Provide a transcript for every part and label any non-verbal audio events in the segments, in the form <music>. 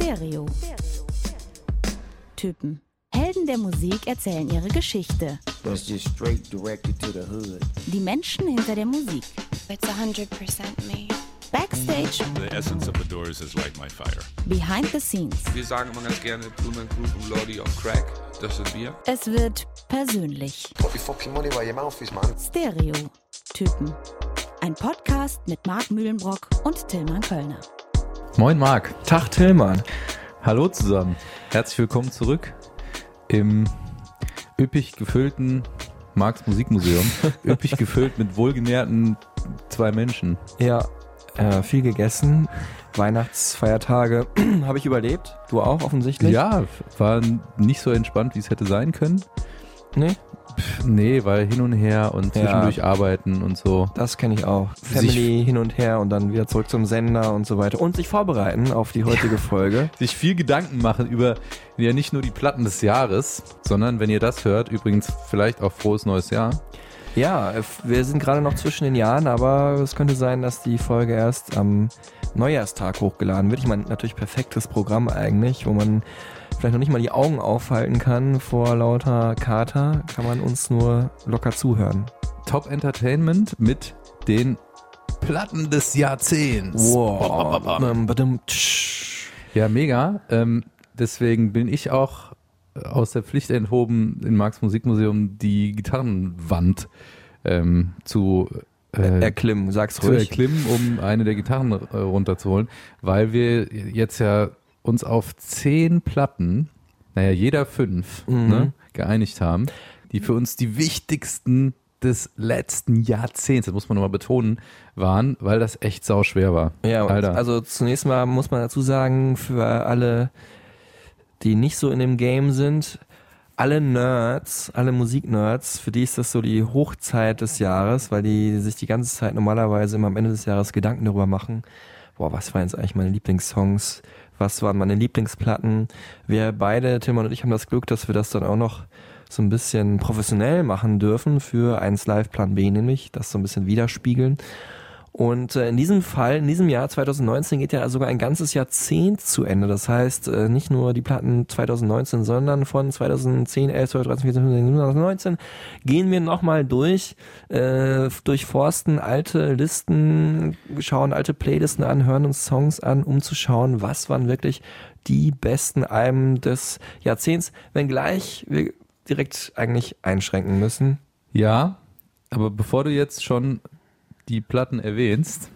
Stereo. Typen. Helden der Musik erzählen ihre Geschichte. That's just straight directed to the hood. Die Menschen hinter der Musik. It's 100% me. Backstage, The essence of the Doors is like my fire. behind the scenes. Wir sagen immer ganz gerne Blumen Group und Lordy on Crack. Das sind wir. Es wird persönlich. Stereo. Typen. Ein Podcast mit Marc Mühlenbrock und Tillmann Kölner. Moin Marc, Tag Tillmann. hallo zusammen. Herzlich willkommen zurück im üppig gefüllten Marks Musikmuseum. <laughs> üppig gefüllt mit wohlgenährten zwei Menschen. Ja, äh, viel gegessen. Weihnachtsfeiertage <clears throat> habe ich überlebt. Du auch offensichtlich? Ja, war nicht so entspannt, wie es hätte sein können. Nee, Pff, nee, weil hin und her und Ja. zwischendurch arbeiten und so. das kenne ich auch. Family hin und her und dann wieder zurück zum Sender und so weiter. Und sich vorbereiten auf die heutige Folge. <laughs> Sich viel Gedanken machen über ja nicht nur die Platten des Jahres, sondern wenn ihr das hört, übrigens vielleicht auch frohes neues Jahr. Ja, wir sind gerade noch zwischen den Jahren, aber es könnte sein, dass die Folge erst am Neujahrstag hochgeladen wird. Ich meine, natürlich perfektes Programm eigentlich, wo man vielleicht noch nicht mal die Augen aufhalten kann vor lauter Kater, kann man uns nur locker zuhören. Top Entertainment mit den Platten des Jahrzehnts. Wow. Ja, mega. Ähm, deswegen bin ich auch aus der Pflicht enthoben, in Marx Musikmuseum die Gitarrenwand ähm, zu, äh, Erklimmen, sag's zu ruhig. erklimmen, um eine der Gitarren äh, runterzuholen, weil wir jetzt ja uns auf zehn Platten, naja, jeder fünf, Mhm. ne, geeinigt haben, die für uns die wichtigsten des letzten Jahrzehnts, das muss man nochmal betonen, waren, weil das echt sau schwer war. Ja, Alter. also zunächst mal muss man dazu sagen, für alle, die nicht so in dem Game sind, alle Nerds, alle Musiknerds, für die ist das so die Hochzeit des Jahres, weil die sich die ganze Zeit normalerweise immer am Ende des Jahres Gedanken darüber machen, boah, was waren jetzt eigentlich meine Lieblingssongs, was waren meine Lieblingsplatten. Wir beide, Tilman und ich, haben das Glück, dass wir das dann auch noch so ein bisschen professionell machen dürfen für 1 Live Plan B, nämlich das so ein bisschen widerspiegeln. Und äh, in diesem Fall, in diesem Jahr 2019 geht ja sogar ein ganzes Jahrzehnt zu Ende. Das heißt, äh, nicht nur die Platten 2019, sondern von 2010, 11, 12, 13, 14, 15, 2019 gehen wir nochmal durch, äh, durchforsten alte Listen, schauen alte Playlisten an, hören uns Songs an, um zu schauen, was waren wirklich die besten Alben des Jahrzehnts, wenngleich wir direkt eigentlich einschränken müssen. Ja, aber bevor du jetzt schon die Platten erwähnst,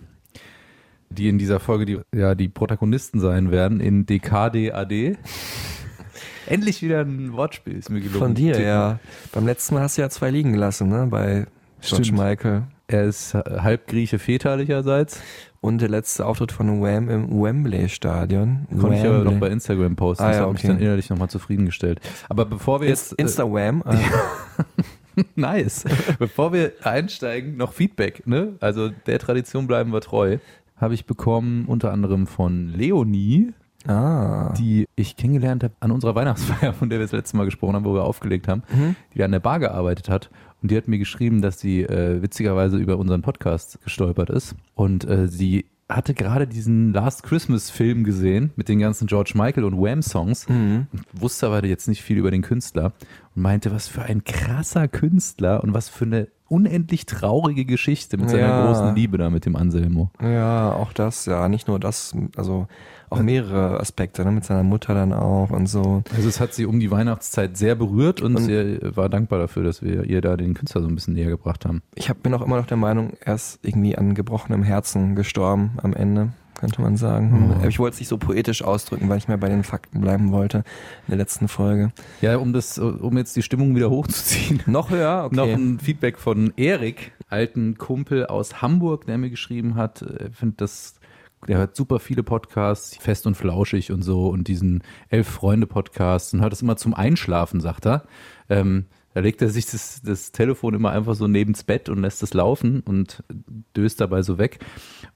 die in dieser Folge die, ja, die Protagonisten sein werden, in DKDAD. <laughs> Endlich wieder ein Wortspiel, ist mir gelungen. Von dir, Tippen. ja. Beim letzten Mal hast du ja zwei liegen gelassen, ne? Bei George Stimmt. Michael. Er ist halb Grieche väterlicherseits. Und der letzte Auftritt von Wham im Wembley-Stadion. Konnte ich aber Wembley. noch bei Instagram posten. Ah, das ja, hat mich dann innerlich nochmal zufriedengestellt. Aber bevor wir jetzt... Inst Insta-Wham. Äh, <laughs> <laughs> nice. bevor wir einsteigen, noch Feedback. Ne? Also der Tradition bleiben wir treu. Habe ich bekommen unter anderem von Leonie, ah. die ich kennengelernt habe an unserer Weihnachtsfeier, von der wir das letzte Mal gesprochen haben, wo wir aufgelegt haben, Mhm. die an der Bar gearbeitet hat. Und die hat mir geschrieben, dass sie äh, witzigerweise über unseren Podcast gestolpert ist. Und äh, sie hatte gerade diesen Last Christmas Film gesehen mit den ganzen George Michael und Wham Songs Mhm. und wusste aber jetzt nicht viel über den Künstler und meinte, was für ein krasser Künstler und was für eine unendlich traurige Geschichte mit seiner Ja. großen Liebe da mit dem Anselmo. Ja, auch das, ja. Nicht nur das, also auch mehrere Aspekte, ne? Mit seiner Mutter dann auch und so. Also es hat sie um die Weihnachtszeit sehr berührt und, Und- sie war dankbar dafür, dass wir ihr da den Künstler so ein bisschen näher gebracht haben. Ich hab, bin auch immer noch der Meinung, er ist irgendwie an gebrochenem Herzen gestorben am Ende, könnte man sagen. Oh. Ich wollte es nicht so poetisch ausdrücken, weil ich mehr bei den Fakten bleiben wollte in der letzten Folge. Ja, um das, um jetzt die Stimmung wieder hochzuziehen. Noch höher? <laughs> Okay. Noch ein Feedback von Erik, alten Kumpel aus Hamburg, der mir geschrieben hat, er findet das, der hört super viele Podcasts, fest und flauschig und so und diesen Elf-Freunde-Podcast und hört das immer zum Einschlafen, sagt er. Ähm, da legt er sich das, das Telefon immer einfach so neben's Bett und lässt es laufen und döst dabei so weg.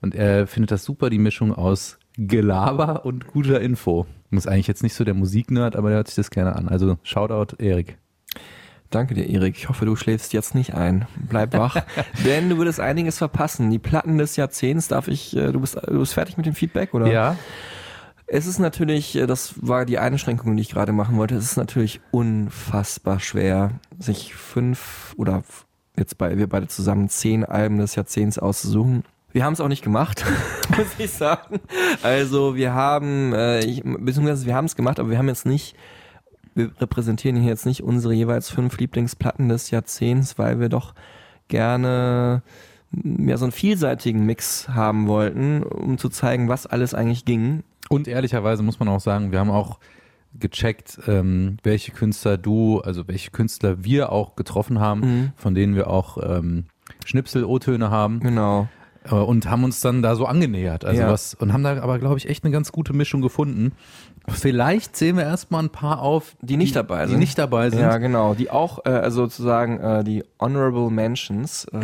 Und er findet das super, die Mischung aus Gelaber und guter Info. Muss eigentlich jetzt nicht so der Musiknerd, aber der hört sich das gerne an. Also Shoutout Erik. Danke dir, Erik. Ich hoffe, du schläfst jetzt nicht ein. Bleib wach, <laughs> denn du würdest einiges verpassen. Die Platten des Jahrzehnts darf ich, äh, du bist, du bist fertig mit dem Feedback, oder? Ja, Es ist natürlich, äh, das war die Einschränkung, die ich gerade machen wollte, es ist natürlich unfassbar schwer, sich fünf oder jetzt bei wir beide zusammen zehn Alben des Jahrzehnts auszusuchen. Wir haben es auch nicht gemacht, <laughs> muss ich sagen. Also wir haben, äh, ich, beziehungsweise wir haben es gemacht, aber wir haben jetzt nicht, wir repräsentieren hier jetzt nicht unsere jeweils fünf Lieblingsplatten des Jahrzehnts, weil wir doch gerne mehr so einen vielseitigen Mix haben wollten, um zu zeigen, was alles eigentlich ging. Und ehrlicherweise muss man auch sagen, wir haben auch gecheckt, ähm, welche Künstler du, also welche Künstler wir auch getroffen haben, Mhm. von denen wir auch ähm, Schnipsel-O-Töne haben Genau. Äh, und haben uns dann da so angenähert. Also Ja. was, und haben da aber, glaube ich, echt eine ganz gute Mischung gefunden. Vielleicht zählen wir erstmal ein paar auf, Die nicht dabei die sind. nicht dabei sind. Ja, genau. Die auch, äh, also sozusagen äh, die Honorable Mentions äh,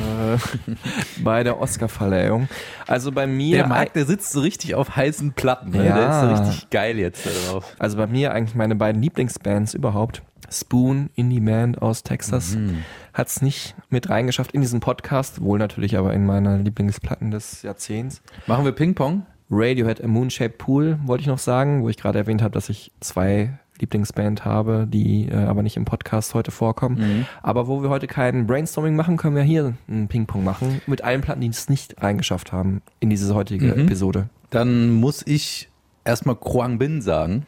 <laughs> bei der Oscarverleihung. Also bei mir, Der Marc, der sitzt so richtig auf heißen Platten. Ne? Ja. Der ist so richtig geil jetzt da drauf. also bei mir eigentlich meine beiden Lieblingsbands überhaupt. Spoon, Indie Band aus Texas, hat's nicht mit reingeschafft in diesen Podcast, wohl natürlich aber in meine Lieblingsplatten des Jahrzehnts. Machen wir Ping-Pong? Radiohead, A Moon-Shaped Pool, wollte ich noch sagen, wo ich gerade erwähnt habe, dass ich zwei Lieblingsband habe, die äh, aber nicht im Podcast heute vorkommen. Aber wo wir heute kein Brainstorming machen, können wir hier einen Ping-Pong machen mit allen Platten, die es nicht reingeschafft haben in diese heutige Mhm. Episode. Dann muss ich erstmal Kruang Bin sagen.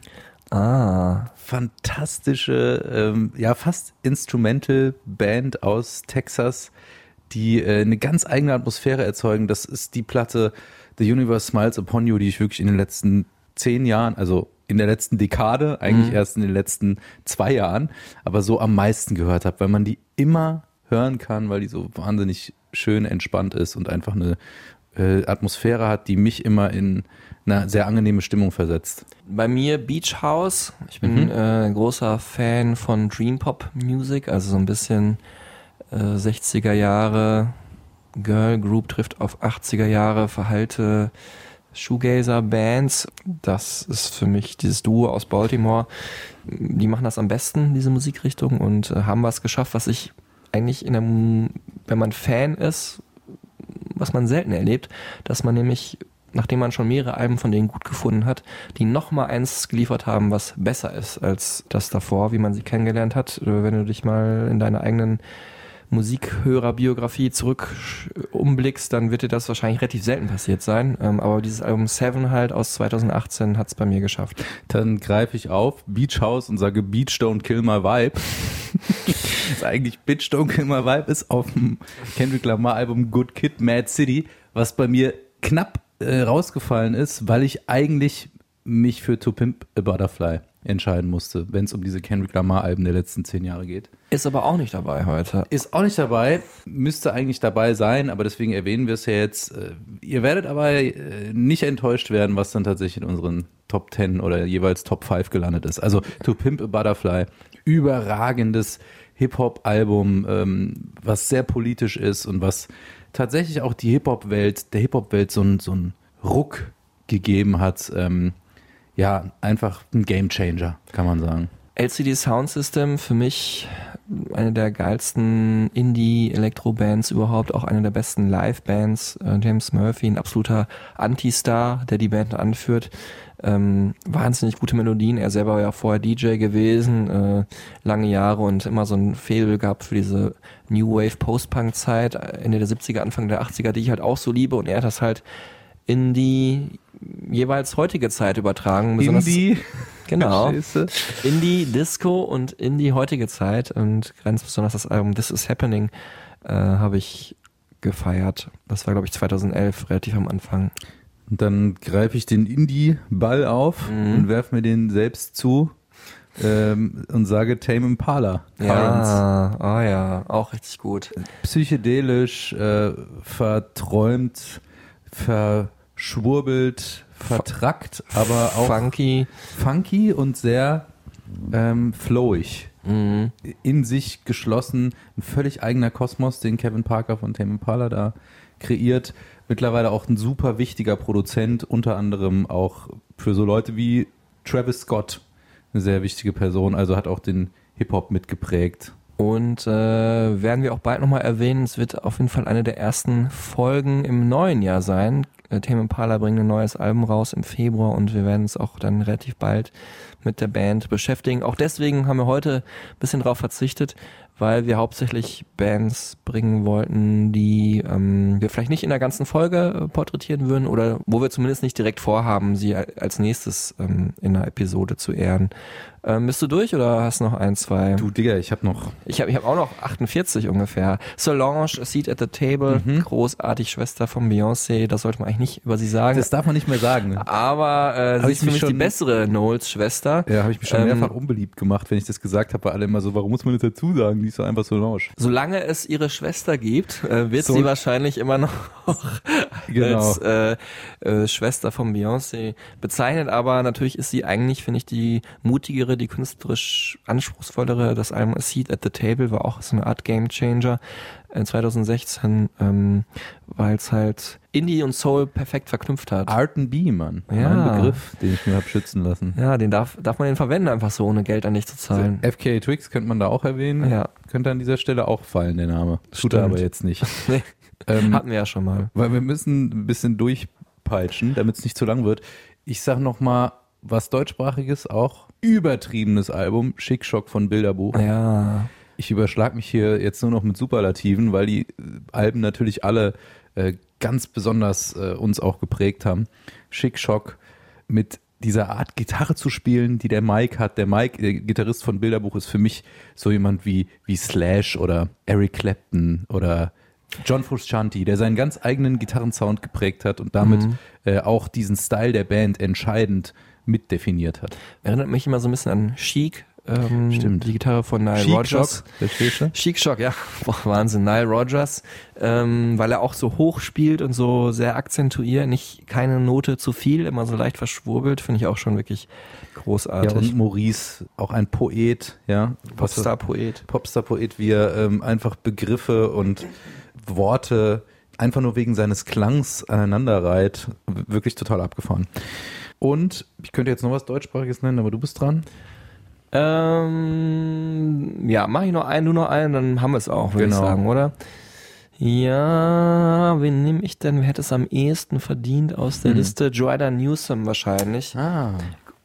Ah, fantastische, ähm, ja fast Instrumental Band aus Texas, die äh, eine ganz eigene Atmosphäre erzeugen. Das ist die Platte The Universe Smiles Upon You, die ich wirklich in den letzten zehn Jahren, also in der letzten Dekade, eigentlich erst in den letzten zwei Jahren, aber so am meisten gehört habe, weil man die immer hören kann, weil die so wahnsinnig schön entspannt ist und einfach eine äh, Atmosphäre hat, die mich immer in eine sehr angenehme Stimmung versetzt. bei mir Beach House. Ich bin äh, großer Fan von Dream Pop Music, also so ein bisschen äh, 60er Jahre Girl Group trifft auf 80er Jahre verhalte Shoegazer Bands. Das ist für mich dieses Duo aus Baltimore. Die machen das am besten, diese Musikrichtung, und äh, haben was geschafft, was ich eigentlich in einem, wenn man Fan ist, was man selten erlebt, dass man nämlich, nachdem man schon mehrere Alben von denen gut gefunden hat, die nochmal eins geliefert haben, was besser ist als das davor, wie man sie kennengelernt hat. Äh, Wenn du dich mal in deine eigenen Musikhörerbiografie zurück umblickst, dann wird dir das wahrscheinlich relativ selten passiert sein. Ähm, aber dieses Album Seven halt aus 2018 hat es bei mir geschafft. Dann greife ich auf Beach House und sage Beach Don't Kill My Vibe. das <laughs> ist eigentlich Bitch Don't Kill My Vibe ist auf dem Kendrick Lamar Album Good Kid Mad City, was bei mir knapp äh, rausgefallen ist, weil ich eigentlich mich für To Pimp a Butterfly entscheiden musste, wenn es um diese Kendrick Lamar Alben der letzten zehn Jahre geht. Ist aber auch nicht dabei heute. Ist auch nicht dabei, müsste eigentlich dabei sein, aber deswegen erwähnen wir es ja jetzt. Äh, Ihr werdet aber äh, nicht enttäuscht werden, was dann tatsächlich in unseren Top 10 oder jeweils Top 5 gelandet ist. Also To Pimp a Butterfly, überragendes Hip-Hop-Album, ähm, was sehr politisch ist und was tatsächlich auch die Hip-Hop-Welt, der Hip-Hop-Welt so einen so Ruck gegeben hat. Ähm, ja, einfach ein Game-Changer, kann man sagen. LCD Sound System für mich eine der geilsten Indie-Elektro-Bands überhaupt, auch eine der besten Live-Bands. Äh, James Murphy, ein absoluter Anti-Star, der die Band anführt. Ähm, wahnsinnig gute Melodien. Er selber war ja vorher DJ gewesen, äh, lange Jahre und immer so ein Faible gehabt für diese New Wave Post-Punk-Zeit, äh, Ende der 70er, Anfang der 80er, die ich halt auch so liebe. Und er hat das halt in die jeweils heutige Zeit übertragen. besonders- Indie. <laughs> Genau. Indie, Disco und in die heutige Zeit und ganz besonders das Album This Is Happening äh, habe ich gefeiert. Das war, glaube ich, 2011, relativ am Anfang. Und dann greife ich den Indie-Ball auf Mhm. und werfe mir den selbst zu ähm, und sage Tame Impala. Currents. Ja, ah ja, auch richtig gut. Psychedelisch, äh, verträumt, verschwurbelt, vertrackt, aber auch Funky. funky und sehr ähm, flowig. Mhm. In sich geschlossen, ein völlig eigener Kosmos, den Kevin Parker von Tame Impala da kreiert. Mittlerweile auch ein super wichtiger Produzent, unter anderem auch für so Leute wie Travis Scott, eine sehr wichtige Person, also hat auch den Hip-Hop mitgeprägt. Und äh, werden wir auch bald nochmal erwähnen, es wird auf jeden Fall eine der ersten Folgen im neuen Jahr sein. Tame Impala bringen ein neues Album raus im Februar und wir werden uns auch dann relativ bald mit der Band beschäftigen. Auch deswegen haben wir heute ein bisschen drauf verzichtet, weil wir hauptsächlich Bands bringen wollten, die ähm, wir vielleicht nicht in der ganzen Folge äh, porträtieren würden oder wo wir zumindest nicht direkt vorhaben, sie als nächstes ähm, in einer Episode zu ehren. Ähm, bist du durch oder hast noch ein, zwei? Du, Digga, ich habe noch. Ich habe ich hab auch noch 48 ungefähr. Solange, A Seat at the Table, Mhm. großartig Schwester von Beyoncé, das sollte man eigentlich nicht über sie sagen. Das darf man nicht mehr sagen. aber äh, Hab sie ist für mich die bessere Knowles-Schwester. Ja, habe ich mich schon Ähm, mehrfach unbeliebt gemacht, wenn ich das gesagt habe, weil alle immer so, warum muss man das dazu sagen? Die ist doch einfach so lausch. Solange es ihre Schwester gibt, äh, wird So- sie wahrscheinlich immer noch <laughs> Genau. als äh, äh, Schwester von Beyoncé bezeichnet. Aber natürlich ist sie eigentlich, finde ich, die mutigere, die künstlerisch anspruchsvollere. Das Album A Seat at the Table war auch so eine Art Game Changer 2016, ähm, weil es halt Indie und Soul perfekt verknüpft hat. R&B, Mann. Ja. Mein Begriff, den ich mir hab schützen lassen. Ja, den darf, darf man den verwenden, einfach so, ohne Geld an dich zu zahlen. FKA Twix könnte man da auch erwähnen. Ja. Könnte an dieser Stelle auch fallen, der Name. Tut er aber jetzt nicht. <laughs> Nee. ähm, Hatten wir ja schon mal. weil wir müssen ein bisschen durchpeitschen, damit es nicht zu lang wird. Ich sag noch mal was deutschsprachiges, auch übertriebenes Album, Schick Schock von Bilderbuch. Ja. Ich überschlag mich hier jetzt nur noch mit Superlativen, weil die äh, Alben natürlich alle äh, ganz besonders äh, uns auch geprägt haben. Schick Schock mit dieser Art Gitarre zu spielen, die der Mike hat. Der Mike, der Gitarrist von Bilderbuch, ist für mich so jemand wie, wie Slash oder Eric Clapton oder John Frusciante, der seinen ganz eigenen Gitarrensound geprägt hat und damit äh, auch diesen Style der Band entscheidend mitdefiniert hat. Erinnert mich immer so ein bisschen an Chic. Ähm, Stimmt. Die Gitarre von Nile Chic Rogers. Shock? Chic Shock, ja. <laughs> Boah, Wahnsinn. Nile Rogers. Ähm, weil er auch so hoch spielt und so sehr akzentuiert, nicht keine Note zu viel, immer so leicht verschwurbelt, finde ich auch schon wirklich Ja, großartig. und Maurice, auch ein Poet, ja. Popstar-Poet. Popstar-Poet, wie er ähm, einfach Begriffe und Worte einfach nur wegen seines Klangs aneinander reiht. Wirklich total abgefahren. Und ich könnte jetzt noch was Deutschsprachiges nennen, aber du bist dran. Ähm, ja, mach ich noch einen, du noch einen, dann haben wir es auch, würde Genau. ich sagen, oder? Ja, wen nehme ich denn? Wer hätte es am ehesten verdient aus der Hm. Liste? Joanna Newsom wahrscheinlich. Ah.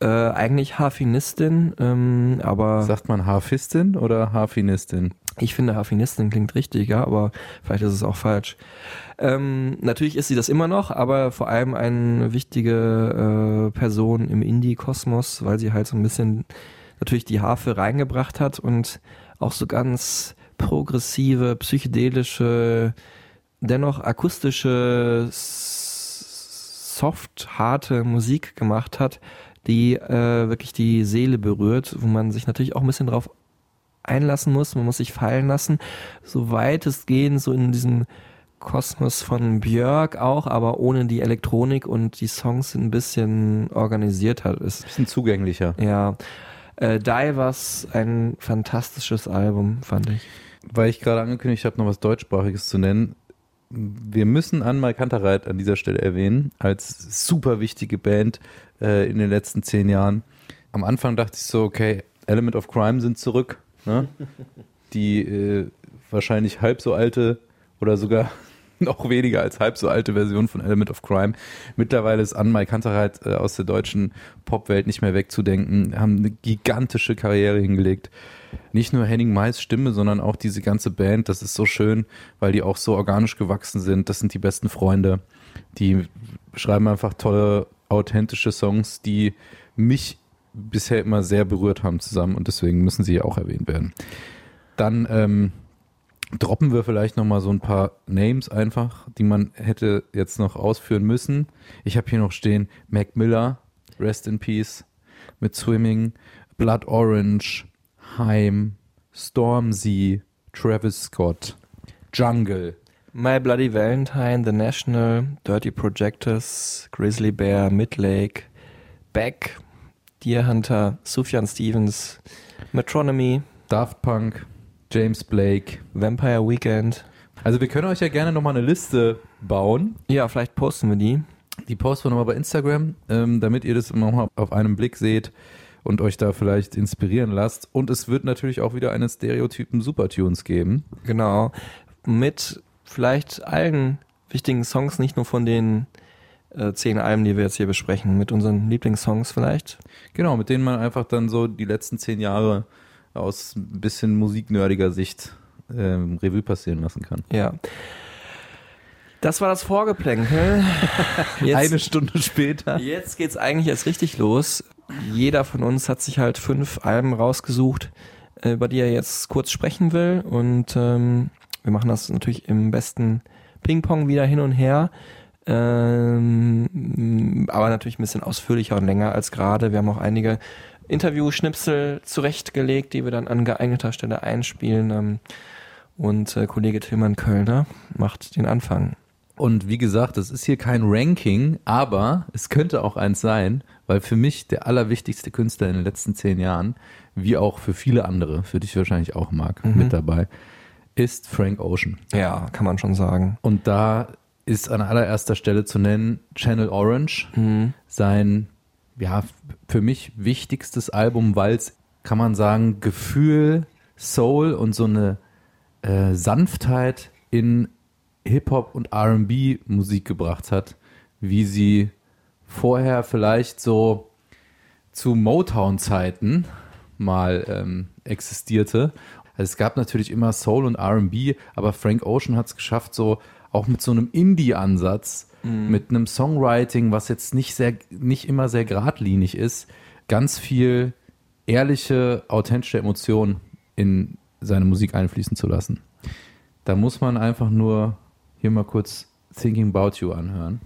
Äh, eigentlich Harfenistin, ähm, aber Sagt man Harfistin oder Harfinistin? ich finde Harfenistin klingt richtig, ja, aber vielleicht ist es auch falsch. Ähm, natürlich ist sie das immer noch, aber vor allem eine wichtige äh, Person im Indie-Kosmos, weil sie halt so ein bisschen natürlich die Harfe reingebracht hat und auch so ganz progressive, psychedelische, dennoch akustische, soft, harte Musik gemacht hat, die äh, wirklich die Seele berührt, wo man sich natürlich auch ein bisschen drauf einlassen muss, man muss sich fallen lassen, so weit es gehen, so in diesem Kosmos von Björk auch, aber ohne die Elektronik und die Songs ein bisschen organisiert hat. Ist, Bisschen zugänglicher. ja, äh, Divers, ein fantastisches Album, fand ich. Weil ich gerade angekündigt habe, noch was Deutschsprachiges zu nennen. Wir müssen Anmal Kantereit an dieser Stelle erwähnen, als super wichtige Band äh, in den letzten zehn Jahren. Am Anfang dachte ich so, okay, Element of Crime sind zurück. Ne? <laughs> Die äh, wahrscheinlich halb so alte oder sogar <laughs> noch weniger als halb so alte Version von Element of Crime. Mittlerweile ist Anmal Kantereit äh, aus der deutschen Popwelt nicht mehr wegzudenken, haben eine gigantische Karriere hingelegt nicht nur Henning Mais Stimme, sondern auch diese ganze Band. Das ist so schön, weil die auch so organisch gewachsen sind. Das sind die besten Freunde. Die schreiben einfach tolle, authentische Songs, die mich bisher immer sehr berührt haben zusammen und deswegen müssen sie auch erwähnt werden. Dann ähm, droppen wir vielleicht noch mal so ein paar Names einfach, die man hätte jetzt noch ausführen müssen. Ich habe hier noch stehen Mac Miller, Rest in Peace, mit Swimming, Blood Orange, Heim, Stormzy, Travis Scott, Jungle. My Bloody Valentine, The National, Dirty Projectors, Grizzly Bear, Midlake, Beck, Deer Hunter, Sufjan Stevens, Metronomy, Daft Punk, James Blake. Vampire Weekend. Also wir können euch ja gerne nochmal eine Liste bauen. Ja, vielleicht posten wir die. Die posten wir nochmal bei Instagram, ähm, damit ihr das nochmal auf einen Blick seht und euch da vielleicht inspirieren lasst. Und es wird natürlich auch wieder eine Stereotypen Supertunes geben. Genau. Mit vielleicht allen wichtigen Songs, nicht nur von den äh, zehn Alben, die wir jetzt hier besprechen, mit unseren Lieblingssongs vielleicht. Genau, mit denen man einfach dann so die letzten zehn Jahre aus ein bisschen musiknerdiger Sicht ähm, Revue passieren lassen kann. Ja. Das war das Vorgeplänkel. <laughs> Jetzt, Eine Stunde später. jetzt geht's eigentlich erst richtig los. Jeder von uns hat sich halt fünf Alben rausgesucht, äh, über die er jetzt kurz sprechen will. Und ähm, wir machen das natürlich im besten Ping-Pong wieder hin und her. Ähm, aber natürlich ein bisschen ausführlicher und länger als gerade. Wir haben auch einige Interview-Schnipsel zurechtgelegt, die wir dann an geeigneter Stelle einspielen. Ähm, und äh, Kollege Tillmann Kölner macht den Anfang. Und wie gesagt, das ist hier kein Ranking, aber es könnte auch eins sein, weil für mich der allerwichtigste Künstler in den letzten zehn Jahren, wie auch für viele andere, für dich wahrscheinlich auch, Marc, mit dabei, ist Frank Ocean. Ja, kann man schon sagen. Und da ist an allererster Stelle zu nennen Channel Orange, sein, ja, für mich wichtigstes Album, weil es, kann man sagen, Gefühl, Soul und so eine äh, Sanftheit in Hip-Hop und RB-Musik gebracht hat, wie sie vorher vielleicht so zu Motown-Zeiten mal ähm, existierte. Also es gab natürlich immer Soul und RB, aber Frank Ocean hat es geschafft, so auch mit so einem Indie-Ansatz, mit einem Songwriting, was jetzt nicht sehr, nicht immer sehr geradlinig ist, ganz viel ehrliche, authentische Emotionen in seine Musik einfließen zu lassen. Da muss man einfach nur hier mal kurz Thinking About You anhören.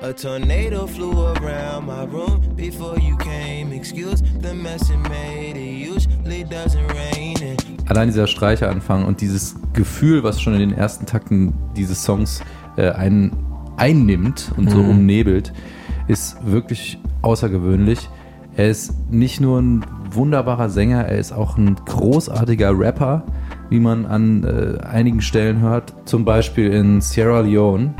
A tornado flew around my room before you came. Excuse the mess it made. It usually doesn't rain. Allein dieser Streicheranfang und dieses Gefühl, was schon in den ersten Takten dieses Songs äh, einen einnimmt und so umnebelt, ist wirklich außergewöhnlich. Er ist nicht nur ein wunderbarer Sänger, er ist auch ein großartiger Rapper, wie man an äh, einigen Stellen hört, zum Beispiel in Sierra Leone.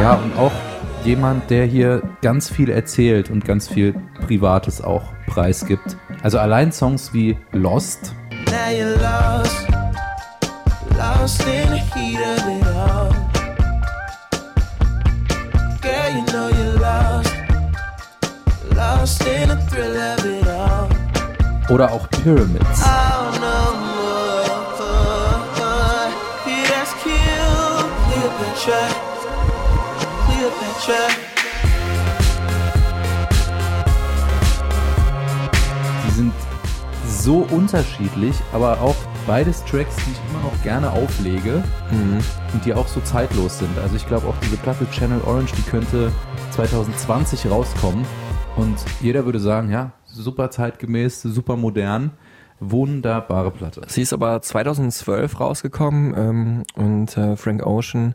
Ja, und auch jemand, der hier ganz viel erzählt und ganz viel Privates auch preisgibt. Also allein Songs wie Lost. Girl, you know oder auch Pyramids. Cleopatra. Die sind so unterschiedlich, aber auch beides Tracks, die ich immer noch gerne auflege und die auch so zeitlos sind. Also ich glaube auch diese Platte Channel Orange, die könnte 2020 rauskommen und jeder würde sagen, ja, super zeitgemäß, super modern, wunderbare Platte. Sie ist aber 2012 rausgekommen ähm, und äh, Frank Ocean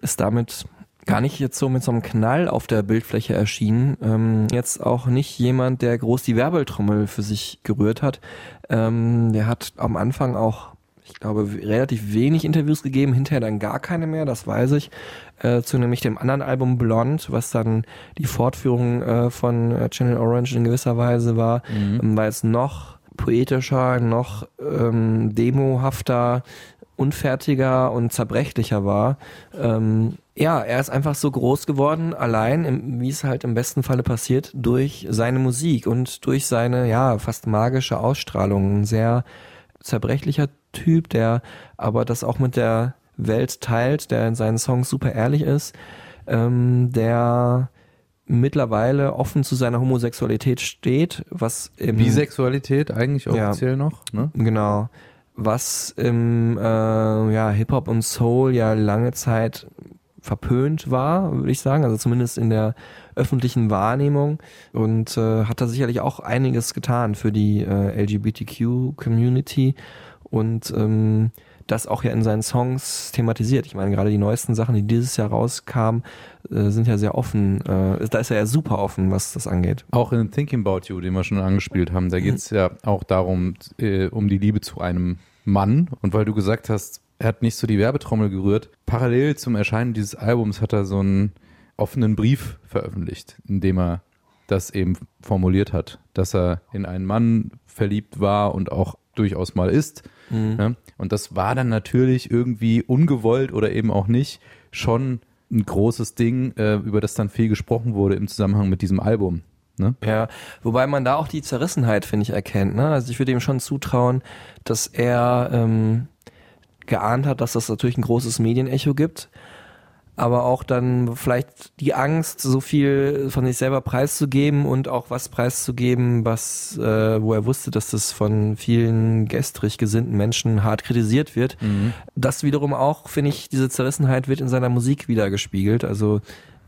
ist damit gar nicht jetzt so mit so einem Knall auf der Bildfläche erschienen. Ähm, jetzt auch nicht jemand, der groß die Werbeltrommel für sich gerührt hat. Ähm, der hat am Anfang auch, ich glaube, relativ wenig Interviews gegeben, hinterher dann gar keine mehr, das weiß ich. Äh, zu nämlich dem anderen Album Blonde, was dann die Fortführung äh, von äh, Channel Orange in gewisser Weise war, ähm, weil es noch poetischer, noch ähm, demohafter, unfertiger und zerbrechlicher war. Ähm, ja, er ist einfach so groß geworden, allein, wie es halt im besten Falle passiert, durch seine Musik und durch seine, ja, fast magische Ausstrahlung. Ein sehr zerbrechlicher Typ, der aber das auch mit der Welt teilt, der in seinen Songs super ehrlich ist, ähm, der mittlerweile offen zu seiner Homosexualität steht, was im Bisexualität eigentlich Ja. offiziell noch, ne? Genau. Was im äh, ja, Hip-Hop und Soul ja lange Zeit verpönt war, würde ich sagen, also zumindest in der öffentlichen Wahrnehmung und äh, hat da sicherlich auch einiges getan für die äh, LGBTQ-Community und ähm, das auch ja in seinen Songs thematisiert. Ich meine, gerade die neuesten Sachen, die dieses Jahr rauskamen, äh, sind ja sehr offen. Äh, da ist er ja super offen, was das angeht. Auch in Thinking About You, den wir schon angespielt haben, da geht es ja auch darum, äh, um die Liebe zu einem Mann und weil du gesagt hast, er hat nicht so die Werbetrommel gerührt, parallel zum Erscheinen dieses Albums hat er so einen offenen Brief veröffentlicht, in dem er das eben formuliert hat, dass er in einen Mann verliebt war und auch durchaus mal ist. Ne? Und das war dann natürlich irgendwie ungewollt oder eben auch nicht schon ein großes Ding, äh, über das dann viel gesprochen wurde im Zusammenhang mit diesem Album. Ne? Ja, wobei man da auch die Zerrissenheit, finde ich, erkennt. Ne? Also ich würde ihm schon zutrauen, dass er ähm, geahnt hat, dass das natürlich ein großes Medienecho gibt, aber auch dann vielleicht die Angst, so viel von sich selber preiszugeben und auch was preiszugeben, was, äh, wo er wusste, dass das von vielen gestrig gesinnten Menschen hart kritisiert wird. Das wiederum auch, finde ich, diese Zerrissenheit wird in seiner Musik wieder gespiegelt. Also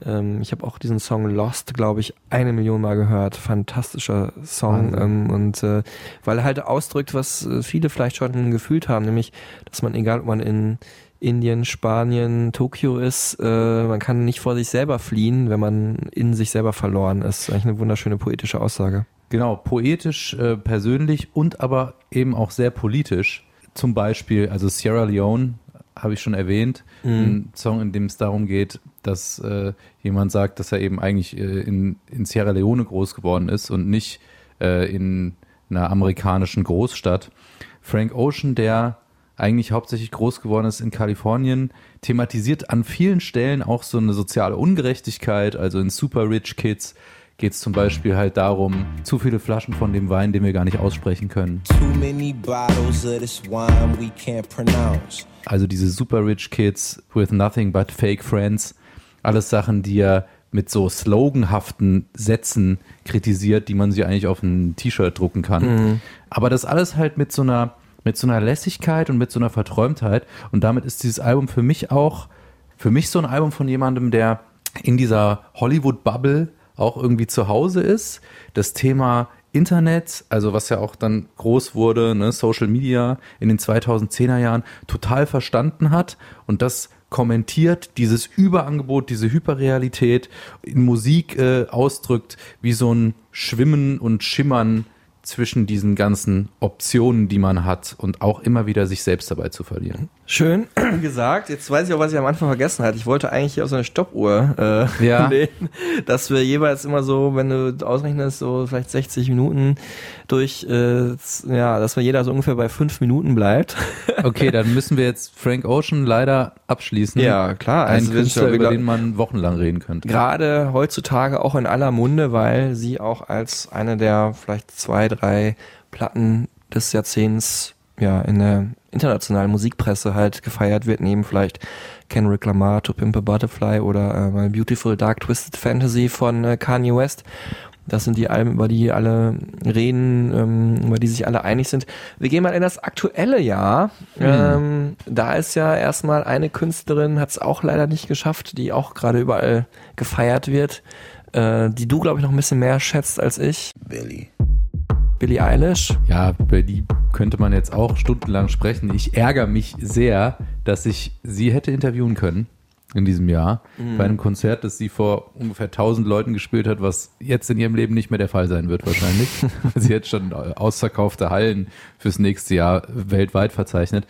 ähm, ich habe auch diesen Song Lost, glaube ich, eine Million Mal gehört. Fantastischer Song. Ähm, und äh, weil er halt ausdrückt, was äh, viele vielleicht schon gefühlt haben, nämlich, dass man, egal ob man in Indien, Spanien, Tokio ist, äh, man kann nicht vor sich selber fliehen, wenn man in sich selber verloren ist. Eigentlich eine wunderschöne poetische Aussage. Genau, poetisch, äh, persönlich und aber eben auch sehr politisch. Zum Beispiel, also Sierra Leone habe ich schon erwähnt, ein Song, in dem es darum geht, dass äh, jemand sagt, dass er eben eigentlich äh, in, in Sierra Leone groß geworden ist und nicht äh, in einer amerikanischen Großstadt. Frank Ocean, der eigentlich hauptsächlich groß geworden ist in Kalifornien, thematisiert an vielen Stellen auch so eine soziale Ungerechtigkeit. Also in Super Rich Kids geht es zum Beispiel halt darum, zu viele Flaschen von dem Wein, den wir gar nicht aussprechen können. Too many bottles of this wine we can't pronounce. Also diese Super Rich Kids with nothing but fake friends. Alles Sachen, die er mit so sloganhaften Sätzen kritisiert, die man sich eigentlich auf ein T-Shirt drucken kann. Aber das alles halt mit so einer mit so einer Lässigkeit und mit so einer Verträumtheit. Und damit ist dieses Album für mich auch, für mich so ein Album von jemandem, der in dieser Hollywood-Bubble auch irgendwie zu Hause ist. Das Thema Internet, also was ja auch dann groß wurde, ne, Social Media in den 2010er Jahren, total verstanden hat und das kommentiert, dieses Überangebot, diese Hyperrealität in Musik äh, ausdrückt, wie so ein Schwimmen und Schimmern zwischen diesen ganzen Optionen, die man hat und auch immer wieder sich selbst dabei zu verlieren. Schön gesagt. Jetzt weiß ich auch, was ich am Anfang vergessen hatte. Ich wollte eigentlich hier auf so eine Stoppuhr äh, Ja. <laughs> legen, dass wir jeweils immer so, wenn du ausrechnest, so vielleicht 60 Minuten durch, äh, ja, dass wir jeder so ungefähr bei fünf Minuten bleibt. <laughs> Okay, dann müssen wir jetzt Frank Ocean leider abschließen. Ja, klar. Ein Also Künstler, über den man wochenlang reden könnte. Gerade heutzutage auch in aller Munde, weil sie auch als eine der vielleicht zwei, drei Platten des Jahrzehnts ja in der internationalen Musikpresse halt gefeiert wird, neben vielleicht Kendrick Lamar, To Pimp a Butterfly oder äh, My Beautiful Dark Twisted Fantasy von äh, Kanye West. Das sind die Alben, über die alle reden, ähm, über die sich alle einig sind. Wir gehen mal in das aktuelle Jahr. Ähm, da ist ja erstmal eine Künstlerin, hat es auch leider nicht geschafft, die auch gerade überall gefeiert wird, äh, die du, glaube ich, noch ein bisschen mehr schätzt als ich. Billy. Billie Eilish. Ja, über die könnte man jetzt auch stundenlang sprechen. Ich ärgere mich sehr, dass ich sie hätte interviewen können in diesem Jahr bei einem Konzert, das sie vor ungefähr 1000 Leuten gespielt hat, was jetzt in ihrem Leben nicht mehr der Fall sein wird wahrscheinlich. <laughs> sie jetzt schon ausverkaufte Hallen fürs nächste Jahr weltweit verzeichnet.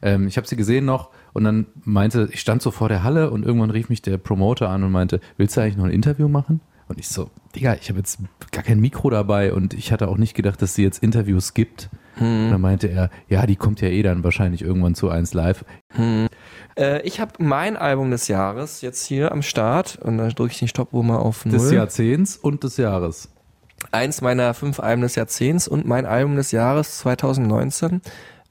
Ähm, ich habe sie gesehen noch und dann meinte, ich stand so vor der Halle und irgendwann rief mich der Promoter an und meinte, willst du eigentlich noch ein Interview machen? Und ich so, Digga, ich habe jetzt gar kein Mikro dabei und ich hatte auch nicht gedacht, dass sie jetzt Interviews gibt. Und dann meinte er, ja, die kommt ja eh dann wahrscheinlich irgendwann zu 1 Live. Äh, ich habe mein Album des Jahres jetzt hier am Start und da drücke ich den Stoppuhr mal auf null. Des Jahrzehnts und des Jahres. eins meiner fünf Alben des Jahrzehnts und mein Album des Jahres 2019.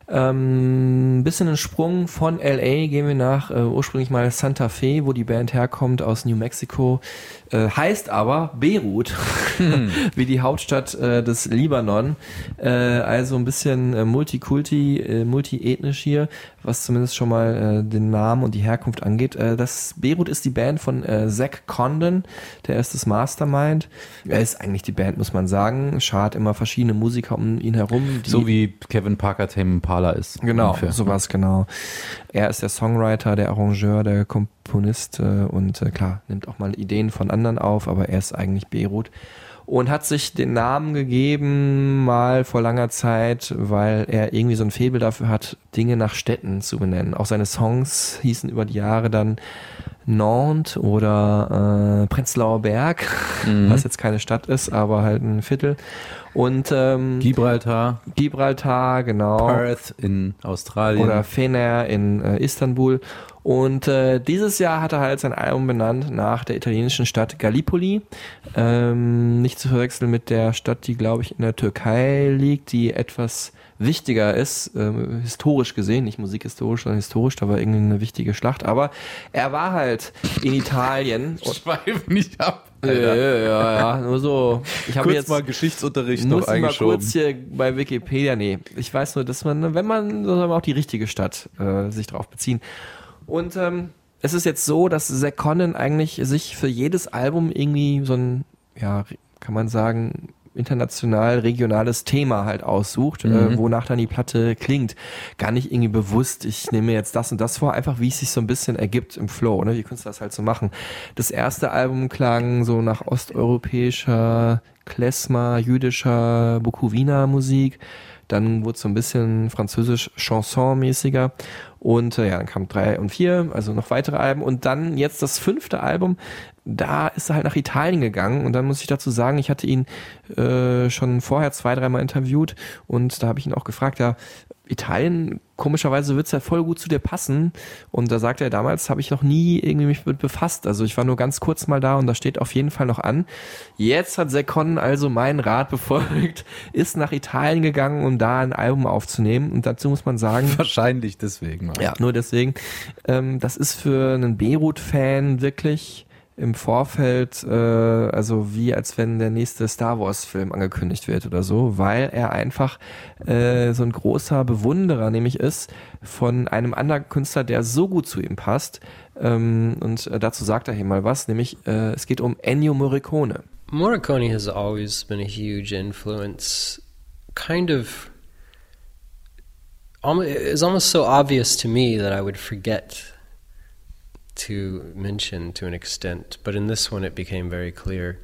Ähm, bisschen ein Sprung von LA gehen wir nach äh, ursprünglich mal Santa Fe, wo die Band herkommt aus New Mexico, äh, heißt aber Beirut, <laughs> wie die Hauptstadt äh, des Libanon. Äh, also ein bisschen äh, Multikulti, äh, multiethnisch hier, was zumindest schon mal den Namen und die Herkunft angeht. Das Beirut ist die Band von Zach Condon, der ist das Mastermind. Er ist eigentlich die Band, muss man sagen. Schart immer verschiedene Musiker um ihn herum. So wie Kevin Parker Tame Impala ist. Genau, ungefähr. sowas genau. Er ist der Songwriter, der Arrangeur, der Komponist und klar, nimmt auch mal Ideen von anderen auf, aber er ist eigentlich Beirut und hat sich den Namen gegeben mal vor langer Zeit, weil er irgendwie so ein Faible dafür hat, Dinge nach Städten zu benennen. Auch seine Songs hießen über die Jahre dann Nantes oder äh, Prenzlauer Berg, Mhm. was jetzt keine Stadt ist, aber halt ein Viertel. Und ähm, Gibraltar, Gibraltar, genau. Perth in Australien. Oder Fener in äh, Istanbul. Und äh, dieses Jahr hat er halt sein Album benannt nach der italienischen Stadt Gallipoli. Ähm, nicht zu verwechseln mit der Stadt, die, glaube ich, in der Türkei liegt, die etwas wichtiger ist, ähm, historisch gesehen, nicht musikhistorisch, sondern historisch, da war irgendwie eine wichtige Schlacht. Aber er war halt in Italien. <laughs> Schweif nicht ab. ja, ja, ja, ja, nur so. Ich habe jetzt mal Geschichtsunterricht muss noch ich mal eingeschoben. kurz hier bei Wikipedia, nee, ich weiß nur, dass man, wenn man, soll man auch die richtige Stadt äh, sich drauf beziehen. Und ähm, es ist jetzt so, dass Zack Conan eigentlich sich für jedes Album irgendwie so ein, ja, kann man sagen, international regionales Thema halt aussucht, Mhm. äh, wonach dann die Platte klingt. Gar nicht irgendwie bewusst, ich nehme mir jetzt das und das vor, einfach wie es sich so ein bisschen ergibt im Flow, ne? wie Künstler das halt so machen. Das erste Album klang so nach osteuropäischer, Klezmer, jüdischer Bukowina-Musik. Dann wurde es so ein bisschen französisch Chanson-mäßiger. Und äh, ja, dann kam drei und vier, also noch weitere Alben. Und dann jetzt das fünfte Album, da ist er halt nach Italien gegangen. Und dann muss ich dazu sagen, ich hatte ihn äh, schon vorher zwei, dreimal interviewt. Und da habe ich ihn auch gefragt, ja, Italien, komischerweise wird's ja voll gut zu dir passen. Und da sagte er, damals habe ich noch nie irgendwie mich mit befasst. Also ich war nur ganz kurz mal da und das steht auf jeden Fall noch an. Jetzt hat Sekon also meinen Rat befolgt, <laughs> ist nach Italien gegangen, um da ein Album aufzunehmen. Und dazu muss man sagen, <laughs> Wahrscheinlich deswegen. ja, nur deswegen, ähm, das ist für einen Beirut-Fan wirklich im Vorfeld, äh, also wie als wenn der nächste Star Wars-Film angekündigt wird oder so, weil er einfach äh, so ein großer Bewunderer nämlich ist von einem anderen Künstler, der so gut zu ihm passt. Ähm, und äh, dazu sagt er hier mal was, nämlich äh, es geht um Ennio Morricone. Morricone has always been a huge influence. Kind of, it's almost so obvious to me that I would forget to mention to an extent. But in this one, it became very clear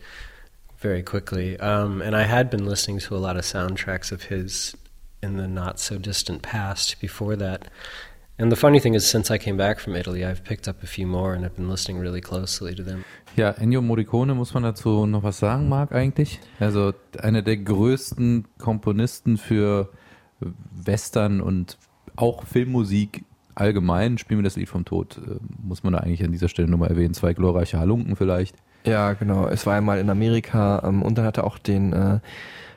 very quickly. Um, and I had been listening to a lot of soundtracks of his in the not so distant past before that. And the funny thing is, since I came back from Italy, I've picked up a few more and I've been listening really closely to them. Ja, Ennio Morricone, muss man dazu noch was sagen, Marc, eigentlich? Also einer der größten Komponisten für Western und auch Filmmusik allgemein. Spielen wir das Lied vom Tod, äh, muss man da eigentlich an dieser Stelle nochmal erwähnen. Zwei glorreiche Halunken vielleicht. Ja, genau. Es war einmal in Amerika ähm, und dann hat er auch den äh,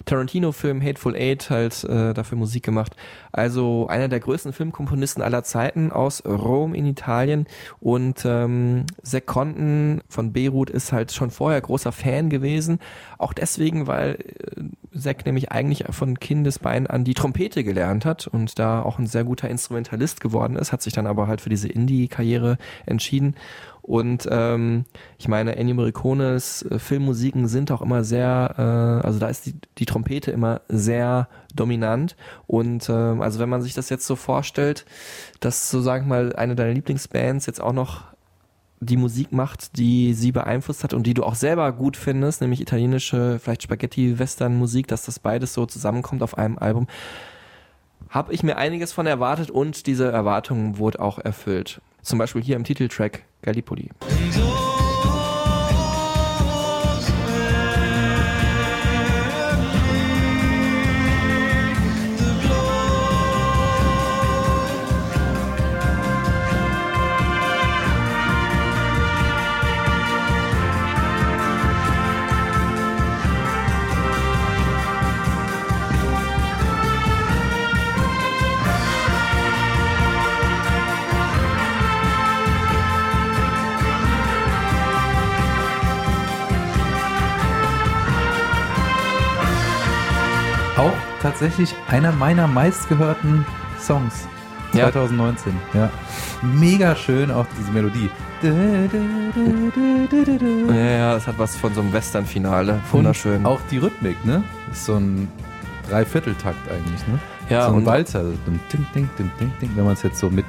Tarantino-Film Hateful Eight halt äh, dafür Musik gemacht. Also einer der größten Filmkomponisten aller Zeiten aus Rom in Italien und ähm, Zack Conton von Beirut ist halt schon vorher großer Fan gewesen. Auch deswegen, weil äh, Zack nämlich eigentlich von Kindesbein an die Trompete gelernt hat und da auch ein sehr guter Instrumentalist geworden ist, hat sich dann aber halt für diese Indie-Karriere entschieden. Und ähm, ich meine, Ennio Morricones äh, Filmmusiken sind auch immer sehr, äh, also da ist die, die Trompete immer sehr dominant. Und ähm, also wenn man sich das jetzt so vorstellt, dass so sagen mal eine deiner Lieblingsbands jetzt auch noch die Musik macht, die sie beeinflusst hat und die du auch selber gut findest, nämlich italienische, vielleicht Spaghetti-Western-Musik, dass das beides so zusammenkommt auf einem Album, habe ich mir einiges von erwartet und diese Erwartung wurde auch erfüllt. Zum Beispiel hier im Titeltrack Gallipoli. Tatsächlich einer meiner meistgehörten Songs Ja. 2019. Ja. Mega schön auch diese Melodie. Ja, das hat was von so einem Western-Finale. Wunderschön. Und auch die Rhythmik, ne? Ist so ein Dreivierteltakt eigentlich, ne? Ja, so ein und- Walzer. ding, ding, ding, ding, ding, wenn man es jetzt so mit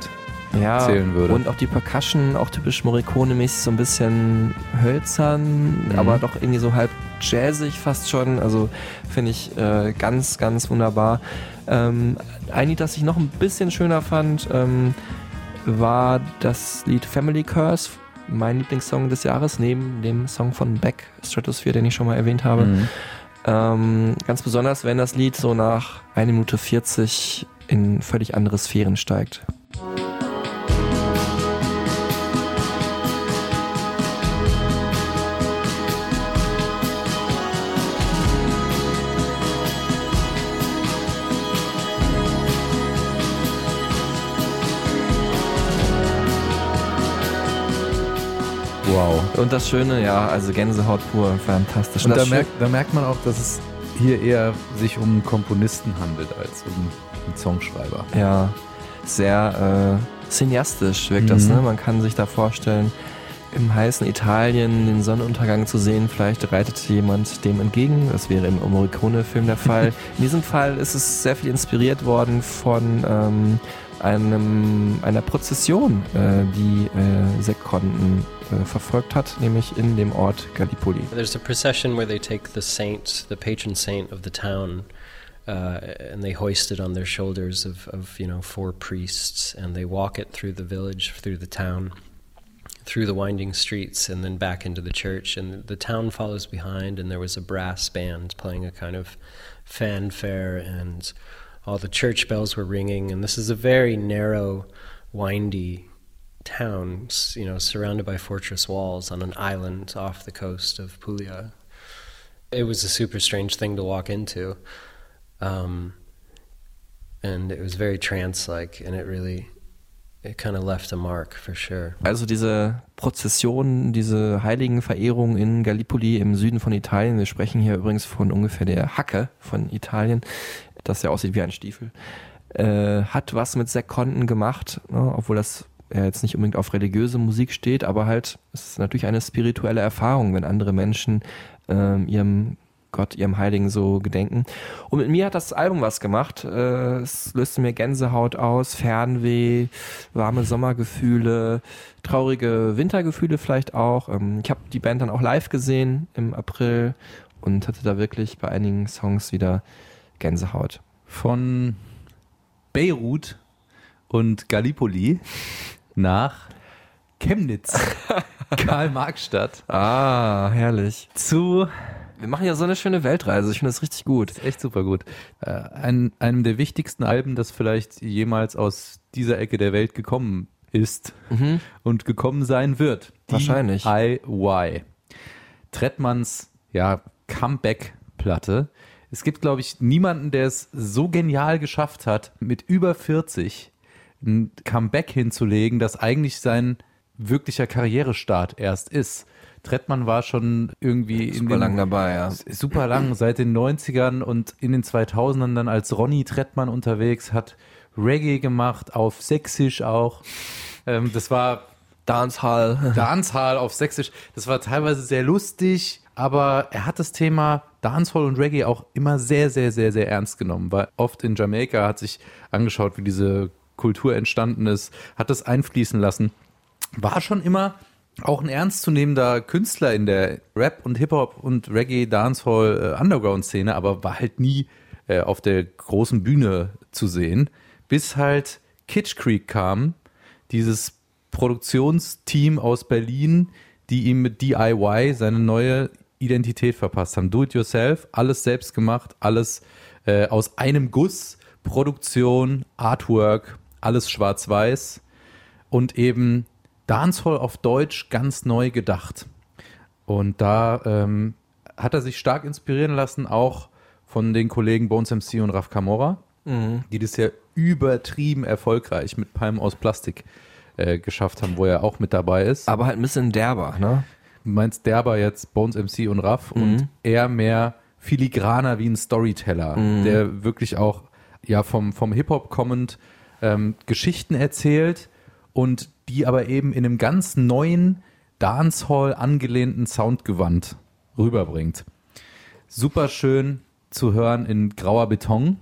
ja, zählen würde. Und auch die Percussion, auch typisch Morricone-mäßig, so ein bisschen hölzern, Mhm. aber doch irgendwie so halb jazzig fast schon. Also finde ich äh, ganz, ganz wunderbar. Ähm, ein Lied, das ich noch ein bisschen schöner fand, ähm, war das Lied Family Curse, mein Lieblingssong des Jahres, neben dem Song von Beck, Stratosphere, den ich schon mal erwähnt habe. Mhm. Ähm, ganz besonders, wenn das Lied so nach 1 Minute 40 in völlig andere Sphären steigt. Wow. Und das Schöne, ja, also Gänsehaut pur, fantastisch. Und da das merkt, da merkt man auch, dass es hier eher sich um Komponisten handelt als um einen Songschreiber. Ja, sehr äh, cineastisch wirkt das, Mhm. ne? Man kann sich da vorstellen, im heißen Italien den Sonnenuntergang zu sehen. Vielleicht reitet jemand dem entgegen. Das wäre im Morricone-Film der Fall. <laughs> In diesem Fall ist es sehr viel inspiriert worden von ähm, einem, einer Prozession, äh, die äh, äh, verfolgt hat, nämlich in dem Ort Gallipoli. There's a procession where they take the saint, the patron saint of the town, uh, and they hoist it on their shoulders of, of you know four priests, and they walk it through the village, through the town, through the winding streets, and then back into the church. And the town follows behind, and there was a brass band playing a kind of fanfare, and all the church bells were ringing. And this is a very narrow, windy town, you know, surrounded by fortress walls on an island off the coast of Puglia. It was a super strange thing to walk into. Um, and it was very trance like, and it really, it kind of left a mark for sure. Also diese Prozession, diese heiligen Verehrung in Gallipoli im Süden von Italien. Wir sprechen hier übrigens von ungefähr der Hacke von Italien, das ja aussieht wie ein Stiefel. Äh, hat was mit Sekonten gemacht, ne, obwohl das ja jetzt nicht unbedingt auf religiöse Musik steht, aber halt es ist natürlich eine spirituelle Erfahrung, wenn andere Menschen ähm, ihrem Gott, ihrem Heiligen so gedenken. Und mit mir hat das Album was gemacht. Äh, es löste mir Gänsehaut aus, Fernweh, warme Sommergefühle, traurige Wintergefühle vielleicht auch. Ähm, ich habe die Band dann auch live gesehen im April und hatte da wirklich bei einigen Songs wieder Gänsehaut. Von Beirut und Gallipoli nach Chemnitz, <laughs> Karl-Marx-Stadt, Ah, herrlich. zu Wir machen ja so eine schöne Weltreise. Ich finde das richtig gut. ist echt super gut. Äh, ein, einem der wichtigsten Alben, das vielleicht jemals aus dieser Ecke der Welt gekommen ist Mhm. und gekommen sein wird. Wahrscheinlich. DIY. Trettmanns ja, Comeback-Platte. Es gibt, glaube ich, niemanden, der es so genial geschafft hat, mit über 40 ein Comeback hinzulegen, das eigentlich sein wirklicher Karrierestart erst ist. Trettmann war schon irgendwie in Super den, lang dabei, ja. super lang, seit den 90ern und in den 2000ern dann als Ronny Trettmann unterwegs, hat Reggae gemacht, auf Sächsisch auch. Ähm, das war Dancehall. Dancehall auf Sächsisch. Das war teilweise sehr lustig, aber er hat das Thema Dancehall und Reggae auch immer sehr, sehr, sehr, sehr ernst genommen. War oft in Jamaika, hat sich angeschaut, wie diese Kultur entstanden ist, hat das einfließen lassen. War schon immer auch ein ernstzunehmender Künstler in der Rap- und Hip-Hop- und Reggae-Dancehall-Underground-Szene, aber war halt nie äh, auf der großen Bühne zu sehen, bis halt Kitsch Creek kam, dieses Produktionsteam aus Berlin, die ihm mit DIY seine neue Identität verpasst haben. Do it yourself, alles selbst gemacht, alles äh, aus einem Guss, Produktion, Artwork, alles schwarz-weiß und eben Dancehall auf Deutsch ganz neu gedacht. Und da ähm, hat er sich stark inspirieren lassen, auch von den Kollegen Bones MC und Raf Camora, die das ja übertrieben erfolgreich mit Palmen aus Plastik äh, geschafft haben, wo er auch mit dabei ist. Aber halt ein bisschen derber, ne? Du meinst derber jetzt Bones MC und Raff Mhm. und eher mehr filigraner wie ein Storyteller, Mhm. der wirklich auch ja vom, vom Hip-Hop kommend ähm, Geschichten erzählt und die aber eben in einem ganz neuen Dancehall angelehnten Soundgewand rüberbringt. Super schön zu hören in. Grauer Beton.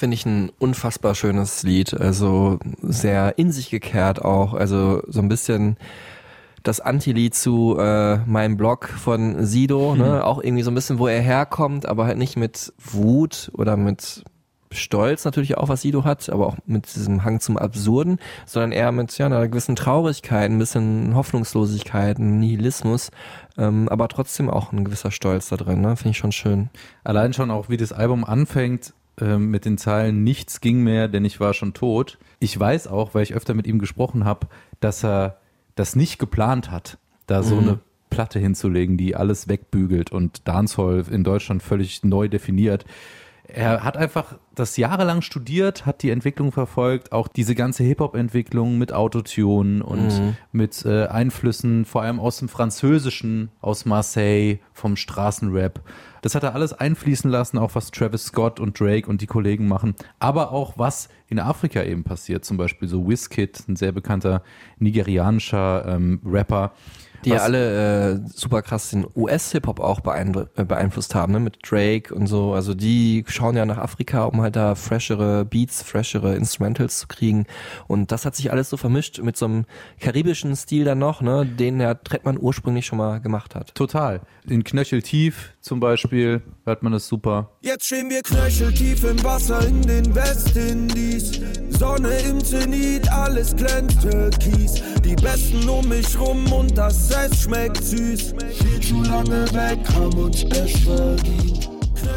Finde ich ein unfassbar schönes Lied. Also sehr in sich gekehrt auch. Also so ein bisschen das Anti-Lied zu äh, meinem Blog von Sido, ne? auch irgendwie so ein bisschen, wo er herkommt, aber halt nicht mit Wut oder mit Stolz natürlich auch, was Sido hat, aber auch mit diesem Hang zum Absurden, sondern eher mit ja, einer gewissen Traurigkeit, ein bisschen Hoffnungslosigkeit, Nihilismus, ähm, aber trotzdem auch ein gewisser Stolz da drin, ne? finde ich schon schön. Allein schon auch, wie das Album anfängt ähm, mit den Zeilen Nichts ging mehr, denn ich war schon tot. Ich weiß auch, weil ich öfter mit ihm gesprochen habe, dass er das nicht geplant hat, da so Mhm. eine Platte hinzulegen, die alles wegbügelt und Dancehall in Deutschland völlig neu definiert. Er hat einfach das jahrelang studiert, hat die Entwicklung verfolgt, auch diese ganze Hip-Hop-Entwicklung mit Autotune und Mhm. mit äh, Einflüssen, vor allem aus dem Französischen, aus Marseille, vom Straßenrap. Das hat er alles einfließen lassen, auch was Travis Scott und Drake und die Kollegen machen, aber auch was in Afrika eben passiert, zum Beispiel so Wizkid, ein sehr bekannter nigerianischer ähm, Rapper. Die ja alle äh, super krass den US-Hip-Hop auch äh, beeinflusst haben, ne? mit Drake und so. Also die schauen ja nach Afrika, um halt da freshere Beats, freshere Instrumentals zu kriegen. Und das hat sich alles so vermischt mit so einem karibischen Stil dann noch, ne? den der Trettmann ursprünglich schon mal gemacht hat. Total. In Knöcheltief zum Beispiel hört man das super. Jetzt stehen wir knöcheltief im Wasser in den Westindies. Sonne im Zenit, alles glänzt türkis. Die Besten um mich rum und das Essen schmeckt süß. Viel zu lange weg, haben uns es verdient.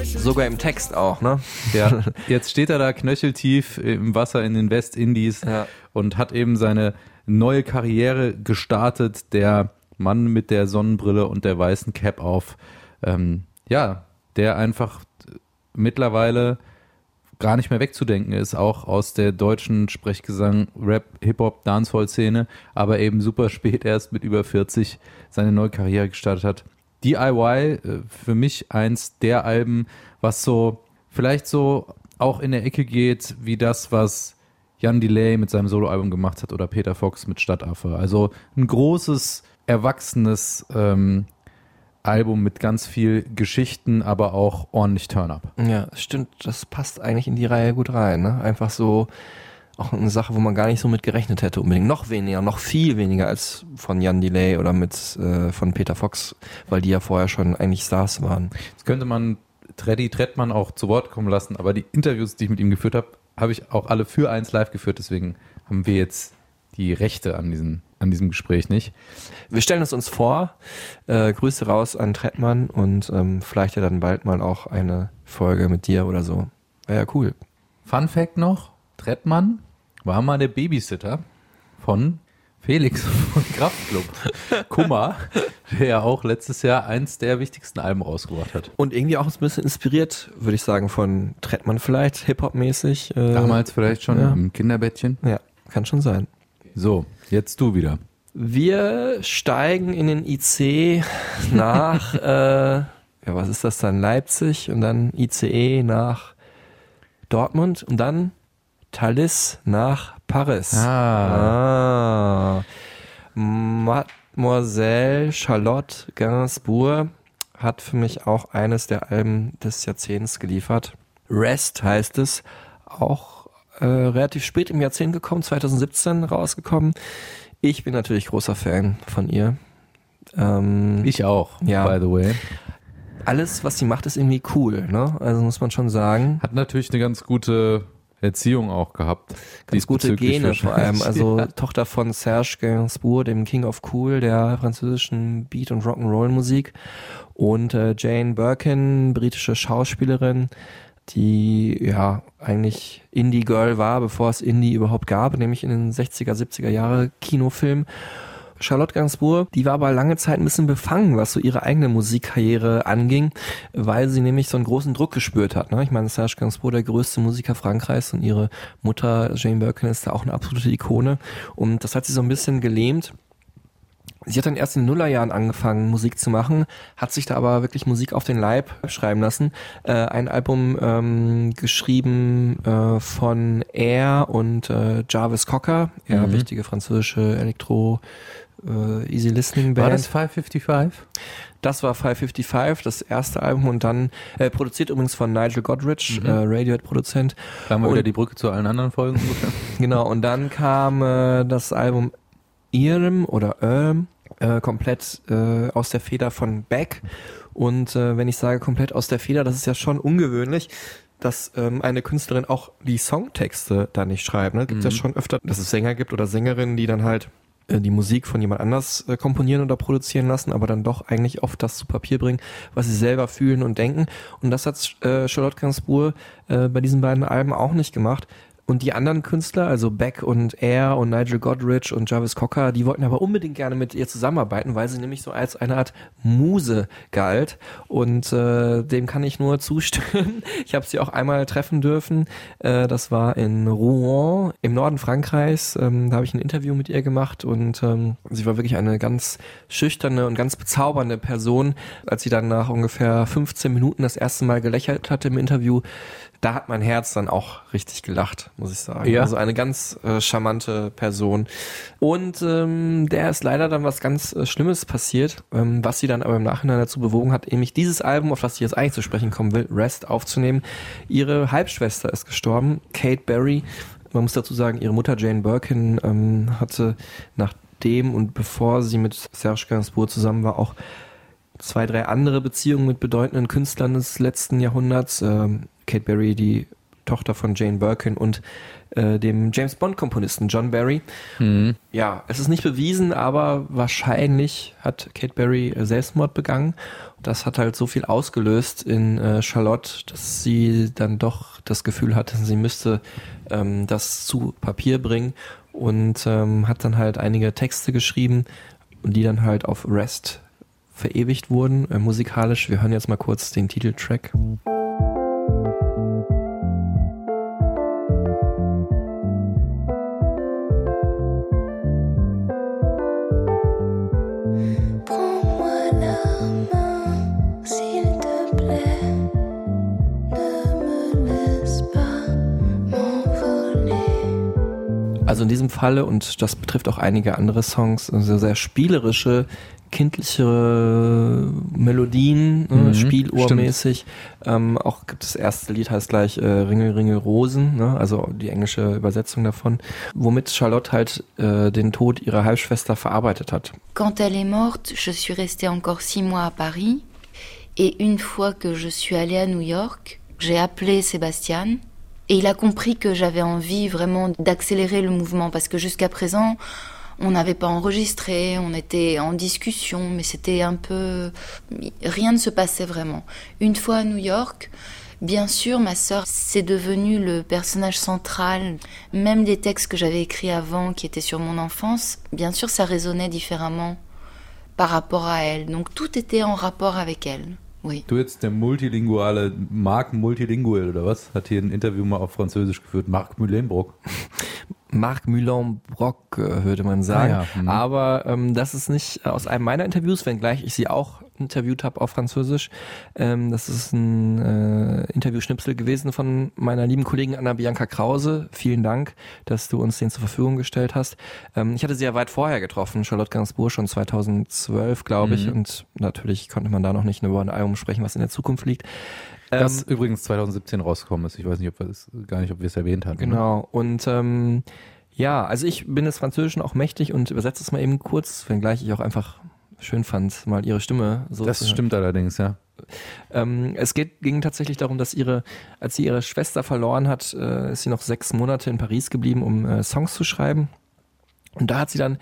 Sogar im Text auch, ne? Ja, <laughs> jetzt steht er da knöcheltief im Wasser in den Westindies Ja. und hat eben seine neue Karriere gestartet. Der Mann mit der Sonnenbrille und der weißen Cap auf. Ähm, ja, der einfach mittlerweile gar nicht mehr wegzudenken ist, auch aus der deutschen Sprechgesang, Rap, Hip-Hop, Dancehall-Szene, aber eben super spät erst mit über 40 seine neue Karriere gestartet hat. DIY, äh, für mich eins der Alben, was so vielleicht so auch in der Ecke geht, wie das, was Jan Delay mit seinem Soloalbum gemacht hat oder Peter Fox mit Stadtaffe. Also ein großes, erwachsenes ähm, Album mit ganz viel Geschichten, aber auch ordentlich Turn-Up. Ja, stimmt. Das passt eigentlich in die Reihe gut rein. Ne? Einfach so auch eine Sache, wo man gar nicht so mit gerechnet hätte unbedingt. Noch weniger, noch viel weniger als von Jan Delay oder mit äh, von Peter Fox, weil die ja vorher schon eigentlich Stars waren. Jetzt könnte man Treddy Trettmann auch zu Wort kommen lassen, aber die Interviews, die ich mit ihm geführt habe, habe ich auch alle für eins live geführt, deswegen haben wir jetzt die Rechte an, diesen, an diesem Gespräch nicht. Wir stellen es uns vor. Äh, Grüße raus an Trettmann und ähm, vielleicht ja dann bald mal auch eine Folge mit dir oder so. Wäre ja cool. Fun Fact noch, Trettmann war mal der Babysitter von Felix von Kraftklub. Kummer, der ja auch letztes Jahr eins der wichtigsten Alben rausgebracht hat. Und irgendwie auch ein bisschen inspiriert, würde ich sagen, von Trettmann vielleicht, Hip-Hop-mäßig. Äh, Damals vielleicht schon ja. im Kinderbettchen. Ja, kann schon sein. So, jetzt du wieder. Wir steigen in den IC nach, <laughs> äh, ja, was ist das dann? Leipzig und dann ICE nach Dortmund und dann Thalys nach Paris. Ah. Ah. Mademoiselle Charlotte Gainsbourg hat für mich auch eines der Alben des Jahrzehnts geliefert. Rest heißt es, auch äh, relativ spät im Jahrzehnt gekommen, 2017 rausgekommen. Ich bin natürlich großer Fan von ihr. Ähm, Ich auch, Ja. by the way. alles, was sie macht, ist irgendwie cool, ne? Also muss man schon sagen. Hat natürlich eine ganz gute Erziehung auch gehabt. Ganz gute Gene vor allem. <laughs> Also Ja. Tochter von Serge Gainsbourg, dem King of Cool, der französischen Beat- und Rock'n'Roll-Musik. Und äh, Jane Birkin, britische Schauspielerin, die ja eigentlich Indie-Girl war, bevor es Indie überhaupt gab, nämlich in den 60er, 70er Jahre Kinofilm. Charlotte Gainsbourg, die war aber lange Zeit ein bisschen befangen, was so ihre eigene Musikkarriere anging, weil sie nämlich so einen großen Druck gespürt hat. Ne? Ich meine, Serge Gainsbourg, der größte Musiker Frankreichs und ihre Mutter Jane Birkin ist da auch eine absolute Ikone und das hat sie so ein bisschen gelähmt. Sie hat dann erst in den Nullerjahren angefangen, Musik zu machen, hat sich da aber wirklich Musik auf den Leib schreiben lassen. Äh, ein Album ähm, geschrieben äh, von Air und äh, Jarvis Cocker, ja, Mhm. wichtige französische Elektro- äh, Easy Listening Band. War das 555? Das war 555, das erste Album und dann äh, produziert übrigens von Nigel Godrich, Mhm. äh, Radiohead-Produzent. Da haben wir Und- wieder die Brücke zu allen anderen Folgen. <laughs> Genau, und dann kam äh, das Album Irm oder Irm äh, komplett äh, aus der Feder von Beck. Und äh, wenn ich sage komplett aus der Feder, das ist ja schon ungewöhnlich, dass ähm, eine Künstlerin auch die Songtexte da nicht schreibt. Ne? Gibt ja Mhm. schon öfter, dass es Sänger gibt oder Sängerinnen, die dann halt äh, die Musik von jemand anders äh, komponieren oder produzieren lassen, aber dann doch eigentlich oft das zu Papier bringen, was sie selber fühlen und denken. Und das hat äh, Charlotte Gainsbourg äh, bei diesen beiden Alben auch nicht gemacht. Und die anderen Künstler, also Beck und Air und Nigel Godrich und Jarvis Cocker, die wollten aber unbedingt gerne mit ihr zusammenarbeiten, weil sie nämlich so als eine Art Muse galt. Und äh, dem kann ich nur <laughs> zustimmen. Ich habe sie auch einmal treffen dürfen. Äh, das war in Rouen im Norden Frankreichs. Ähm, da habe ich ein Interview mit ihr gemacht und ähm, sie war wirklich eine ganz schüchterne und ganz bezaubernde Person. Als sie dann nach ungefähr 15 Minuten das erste Mal gelächelt hatte im Interview, da hat mein Herz dann auch richtig gelacht, muss ich sagen. Ja. Also eine ganz äh, charmante Person. Und ähm, der ist leider dann was ganz äh, Schlimmes passiert, ähm, was sie dann aber im Nachhinein dazu bewogen hat, nämlich dieses Album, auf das ich jetzt eigentlich zu sprechen kommen will, Rest aufzunehmen. Ihre Halbschwester ist gestorben, Kate Berry. Man muss dazu sagen, ihre Mutter Jane Birkin ähm, hatte nachdem und bevor sie mit Serge Gainsbourg zusammen war, auch zwei, drei andere Beziehungen mit bedeutenden Künstlern des letzten Jahrhunderts. Ähm, Kate Berry, die Tochter von Jane Birkin und äh, dem James Bond-Komponisten John Barry. Mhm. Ja, es ist nicht bewiesen, aber wahrscheinlich hat Kate Berry äh, Selbstmord begangen. Das hat halt so viel ausgelöst in äh, Charlotte, dass sie dann doch das Gefühl hatte, sie müsste ähm, das zu Papier bringen und ähm, hat dann halt einige Texte geschrieben die dann halt auf Rest verewigt wurden, äh, musikalisch. Wir hören jetzt mal kurz den Titeltrack. Also in diesem Falle, und das betrifft auch einige andere Songs, also sehr spielerische, kindliche Melodien, Mhm, ne, spielohrmäßig. Ähm, auch gibt das erste Lied heißt gleich äh, Ringel, Ringel, Rosen, ne, also die englische Übersetzung davon, womit Charlotte halt äh, den Tod ihrer Halbschwester verarbeitet hat. Quand elle est morte, je suis restée encore six mois à Paris. Et une fois que je suis allée à New York, j'ai appelé Sébastien. Et il a compris que j'avais envie vraiment d'accélérer le mouvement parce que jusqu'à présent, on n'avait pas enregistré, on était en discussion, mais c'était un peu... Rien ne se passait vraiment. Une fois à New York, bien sûr, ma sœur, c'est devenu le personnage central. Même des textes que j'avais écrits avant, qui étaient sur mon enfance, bien sûr, ça résonnait différemment par rapport à elle. Donc tout était en rapport avec elle. Oui. Du jetzt der multilinguale Marc Multilingual oder was? Hat hier ein Interview mal auf Französisch geführt. Marc. Marc Moulin-Brock, äh, würde man sagen. Ah ja, mhm. Aber ähm, das ist nicht aus einem meiner Interviews, wenngleich ich sie auch interviewt habe auf Französisch. Ähm, das ist ein äh, Interviewschnipsel gewesen von meiner lieben Kollegin Anna Bianca Krause. Vielen Dank, dass du uns den zur Verfügung gestellt hast. Ähm, ich hatte sie ja weit vorher getroffen, Charlotte Gainsbourg, schon 2012, glaube ich. Mhm. Und natürlich konnte man da noch nicht über ein Album sprechen, was in der Zukunft liegt. Das Ähm, übrigens 2017 rausgekommen ist. Ich weiß nicht, ob wir es gar nicht, ob wir es erwähnt hatten. Genau. Und ähm, ja, also ich bin des Französischen auch mächtig und übersetze es mal eben kurz, wenngleich ich auch einfach schön fand, mal ihre Stimme so Das zu hören. stimmt allerdings, ja. Ähm, es geht, ging tatsächlich darum, dass ihre, als sie ihre Schwester verloren hat, äh, ist sie noch sechs Monate in Paris geblieben, um äh, Songs zu schreiben. Und da hat sie dann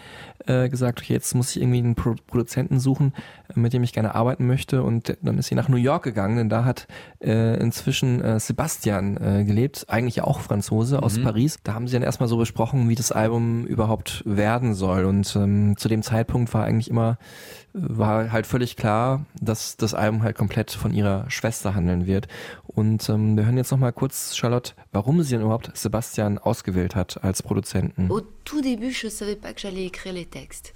äh, gesagt, okay, jetzt muss ich irgendwie einen Pro Produzenten suchen, äh, mit dem ich gerne arbeiten möchte. Und dann ist sie nach New York gegangen, denn da hat äh, inzwischen äh, Sebastian äh, gelebt, eigentlich auch Franzose aus Mhm. Paris. Da haben sie dann erstmal so besprochen, wie das Album überhaupt werden soll. Und ähm, zu dem Zeitpunkt war eigentlich immer, war halt völlig klar, dass das Album halt komplett von ihrer Schwester handeln wird. Und ähm, wir hören jetzt nochmal kurz, Charlotte, warum sie denn überhaupt Sebastian ausgewählt hat als Produzenten. Au tout début, je savais pas que j'allais écrire les textes.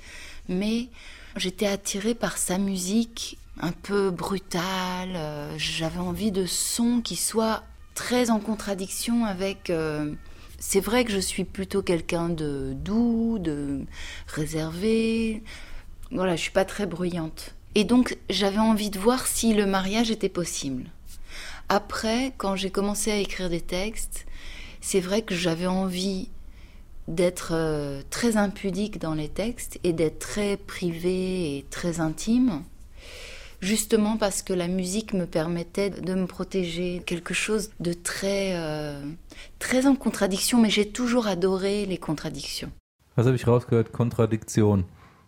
Mais j'étais attirée par sa musique un peu brutale. euh, J'avais envie de sons qui soient très en contradiction avec euh, c'est vrai que je suis plutôt quelqu'un de doux, de réservé. Voilà, je suis pas très bruyante. Et donc, j'avais envie de voir si le mariage était possible. Après, quand j'ai commencé à écrire des textes, c'est vrai que j'avais envie d'être euh, très impudique dans les textes et d'être très privée et très intime, justement parce que la musique me permettait de me protéger, quelque chose de très, euh, très en contradiction, mais j'ai toujours adoré les contradictions. Was habe ich rausgehört? Kontradiktion.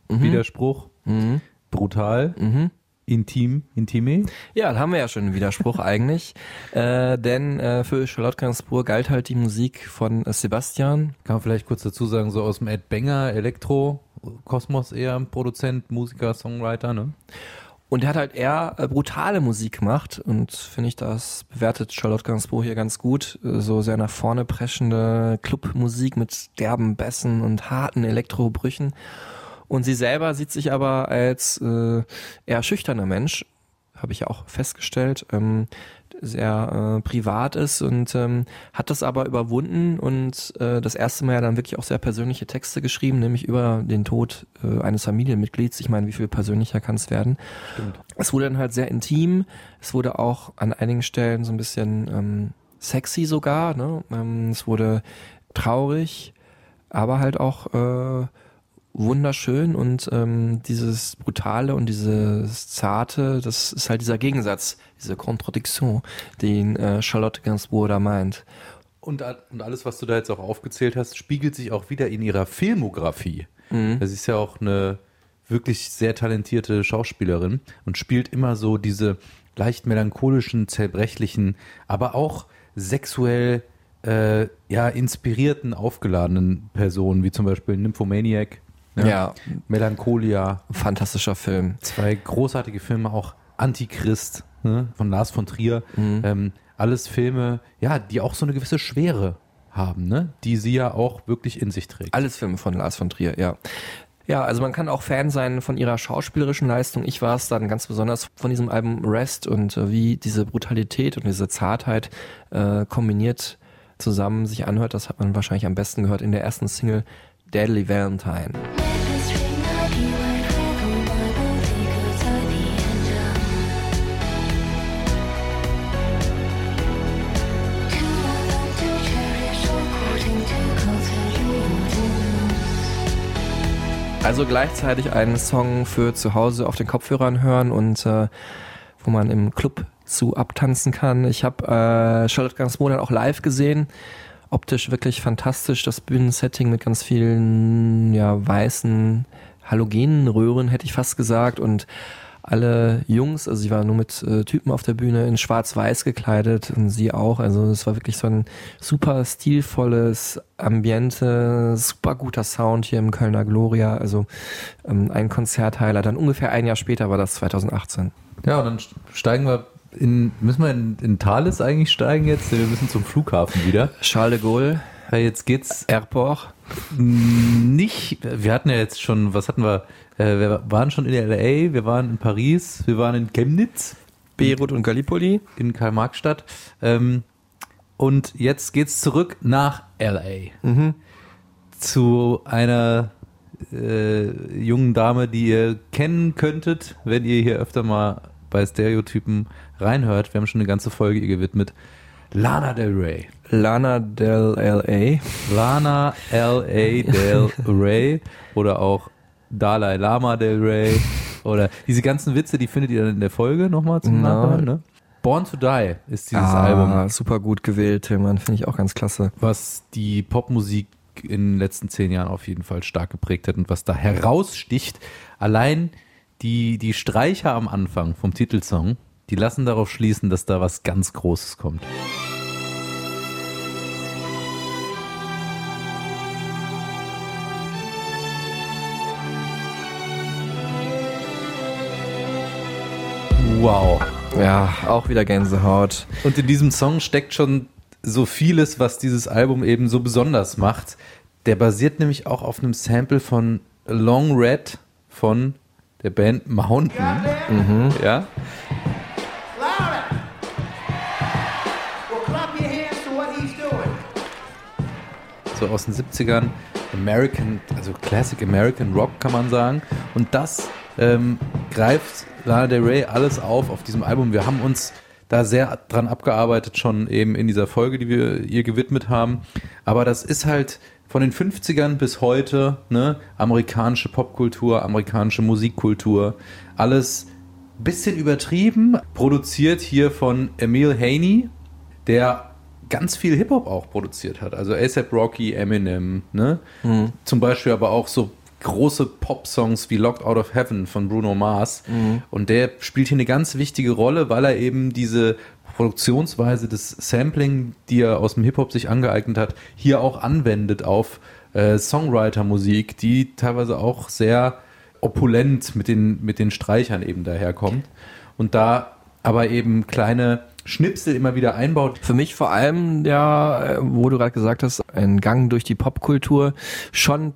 Mhm. Widerspruch. Mhm. Brutal. Mhm. Intim. Intime. Ja, da haben wir ja schon einen Widerspruch <laughs> eigentlich. Äh, denn äh, für Charlotte Gainsbourg galt halt die Musik von äh, Sebastian. Kann man vielleicht kurz dazu sagen, so aus dem Ed Banger, Elektro, Kosmos eher Produzent, Musiker, Songwriter, ne? Und er hat halt eher äh, brutale Musik gemacht und finde ich, das bewertet Charlotte Gainsbourg hier ganz gut. Äh, So sehr nach vorne preschende Clubmusik mit derben Bässen und harten Elektrobrüchen. Und sie selber sieht sich aber als äh, eher schüchterner Mensch, habe ich ja auch festgestellt, ähm, sehr äh, privat ist und ähm, hat das aber überwunden und äh, das erste Mal ja dann wirklich auch sehr persönliche Texte geschrieben, nämlich über den Tod äh, eines Familienmitglieds. Ich meine, wie viel persönlicher kann es werden? Stimmt. Es wurde dann halt sehr intim. Es wurde auch an einigen Stellen so ein bisschen ähm, sexy sogar. Ne? Ähm, es wurde traurig, aber halt auch äh, wunderschön und ähm, dieses Brutale und dieses Zarte, das ist halt dieser Gegensatz, diese Kontradiktion, den äh, Charlotte Gainsbourg da meint. Und, und alles, was du da jetzt auch aufgezählt hast, spiegelt sich auch wieder in ihrer Filmografie. Mhm. Das ist ja auch eine wirklich sehr talentierte Schauspielerin und spielt immer so diese leicht melancholischen, zerbrechlichen, aber auch sexuell äh, ja, inspirierten, aufgeladenen Personen, wie zum Beispiel Nymphomaniac, ne? Ja. Melancholia, Fantastischer Film. zwei großartige Filme, auch Antichrist ne, von Lars von Trier. Ähm, alles Filme, ja, die auch so eine gewisse Schwere haben, ne? die sie ja auch wirklich in sich trägt. Alles Filme von Lars von Trier, ja. Ja, also man kann auch Fan sein von ihrer schauspielerischen Leistung. Ich war es dann ganz besonders von diesem Album Rest und äh, wie diese Brutalität und diese Zartheit äh, kombiniert zusammen sich anhört. Das hat man wahrscheinlich am besten gehört in der ersten Single Deadly Valentine. Also gleichzeitig einen Song für zu Hause auf den Kopfhörern hören und äh, wo man im Club zu abtanzen kann. Ich habe äh, Charlotte Gainsbourg auch live gesehen. Optisch wirklich fantastisch. Das Bühnensetting mit ganz vielen ja, weißen Halogenröhren, hätte ich fast gesagt. Und alle Jungs, also sie war nur mit äh, Typen auf der Bühne in schwarz-weiß gekleidet und sie auch. Also es war wirklich so ein super stilvolles Ambiente, super guter Sound hier im Kölner Gloria. Also ähm, ein Konzertheiler. Dann ungefähr ein Jahr später war das 2018. Ja, und dann steigen wir in, müssen wir in, in Thales eigentlich steigen jetzt? Wir müssen zum Flughafen wieder. Charles de Gaulle, Ja, jetzt geht's Airport. nicht, wir hatten ja jetzt schon, was hatten wir? Äh, wir waren schon in L.A., wir waren in Paris, wir waren in Chemnitz, Beirut und Gallipoli. in Karl-Marx-Stadt. Ähm, und jetzt geht's zurück nach L.A. Mhm. zu einer äh, jungen Dame, die ihr kennen könntet, wenn ihr hier öfter mal bei Stereotypen reinhört. Wir haben schon eine ganze Folge ihr gewidmet. Lana Del Rey. Lana del LA. Lana L.A. Del Rey oder auch Dalai Lama Del Rey oder diese ganzen Witze, die findet ihr dann in der Folge nochmal zum Na. Nachhören. Ne? Born to Die ist dieses ah, Album, super gut gewählt, Tillmann. Finde ich auch ganz klasse. was die Popmusik in den letzten zehn Jahren auf jeden Fall stark geprägt hat und was da heraussticht. Allein die, die Streicher am Anfang vom Titelsong, die lassen darauf schließen, dass da was ganz Großes kommt. Wow. Ja, auch wieder Gänsehaut. Und in diesem Song steckt schon so vieles, was dieses Album eben so besonders macht. Der basiert nämlich auch auf einem Sample von Long Red von der Band Mountain. Mhm. Ja. So aus den 70ern, American, also Classic American Rock kann man sagen. Und das ähm, greift Lana Del Rey alles auf auf diesem Album. Wir haben uns da sehr dran abgearbeitet, schon eben in dieser Folge, die wir ihr gewidmet haben. Aber das ist halt von den 50ern bis heute, ne, amerikanische Popkultur, amerikanische Musikkultur, alles bisschen übertrieben, produziert hier von Emil Haney, der ganz viel Hip-Hop auch produziert hat. Also ASAP Rocky, Eminem, ne? Mhm. Zum Beispiel aber auch so große Pop-Songs wie Locked Out of Heaven von Bruno Mars. Mhm. Und der spielt hier eine ganz wichtige Rolle, weil er eben diese Produktionsweise des Sampling, die er aus dem Hip-Hop sich angeeignet hat, hier auch anwendet auf äh, Songwriter-Musik, die teilweise auch sehr opulent mit den, mit den Streichern eben daherkommt. Und da aber eben kleine Schnipsel immer wieder einbaut. Für mich vor allem, ja, wo du gerade gesagt hast, ein Gang durch die Popkultur, schon,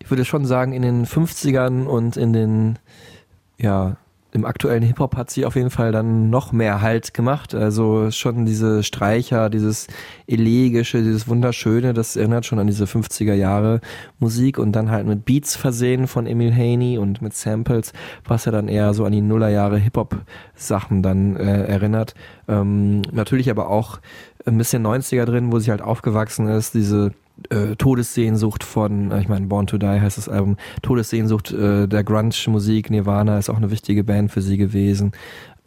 ich würde schon sagen, in den 50ern und in den, ja, im aktuellen Hip-Hop hat sie auf jeden Fall dann noch mehr Halt gemacht. Also schon diese Streicher, dieses elegische, dieses wunderschöne, das erinnert schon an diese 50er Jahre Musik und dann halt mit Beats versehen von Emil Haney und mit Samples, was ja dann eher so an die Nullerjahre Hip-Hop Sachen dann äh, erinnert. Ähm, natürlich aber auch ein bisschen 90er drin, wo sie halt aufgewachsen ist, diese äh, Todessehnsucht von, äh, ich meine, Born to Die heißt das Album, Todessehnsucht äh, der Grunge-Musik, Nirvana ist auch eine wichtige Band für sie gewesen.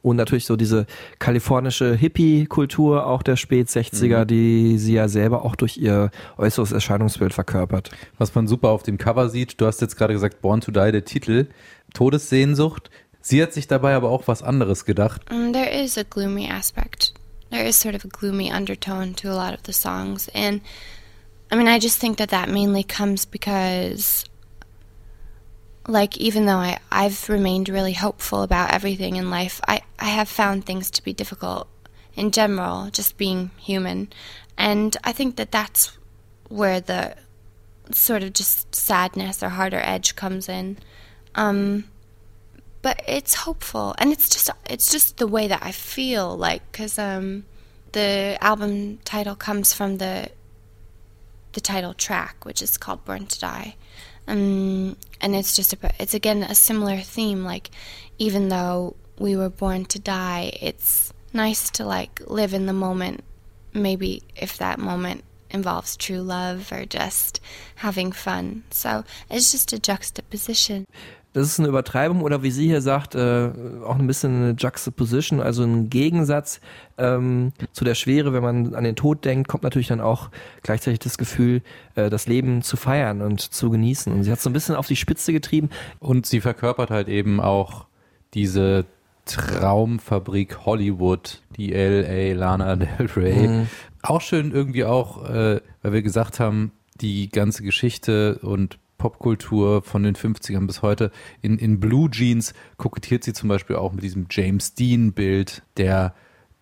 Und natürlich so diese kalifornische Hippie-Kultur auch der Spät-60er, Mhm. die sie ja selber auch durch ihr äußeres Erscheinungsbild verkörpert. Was man super auf dem Cover sieht, du hast jetzt gerade gesagt, Born to Die, der Titel, Todessehnsucht. Sie hat sich dabei aber auch was anderes gedacht. Um, there is a gloomy aspect. There is sort of a gloomy undertone to a lot of the songs. And I mean, I just think that that mainly comes because, like, even though I, I've remained really hopeful about everything in life, I, I have found things to be difficult in general, just being human. And I think that that's where the sort of just sadness or harder edge comes in. Um, but it's hopeful and it's just it's just the way that i feel like because um the album title comes from the the title track which is called born to die. Um and it's just a it's again a similar theme like even though we were born to die it's nice to like live in the moment maybe if that moment involves true love or just having fun. So it's just a juxtaposition Das ist eine Übertreibung oder wie sie hier sagt, äh, auch ein bisschen eine Juxtaposition, also ein Gegensatz ähm, zu der Schwere, wenn man an den Tod denkt, kommt natürlich dann auch gleichzeitig das Gefühl, äh, das Leben zu feiern und zu genießen. Und sie hat so ein bisschen auf die Spitze getrieben. Und sie verkörpert halt eben auch diese Traumfabrik Hollywood, die LA Lana Del Rey. Mhm. Auch schön irgendwie auch, äh, weil wir gesagt haben, die ganze Geschichte und Popkultur von den 50ern bis heute. In, in Blue Jeans kokettiert sie zum Beispiel auch mit diesem James Dean-Bild, der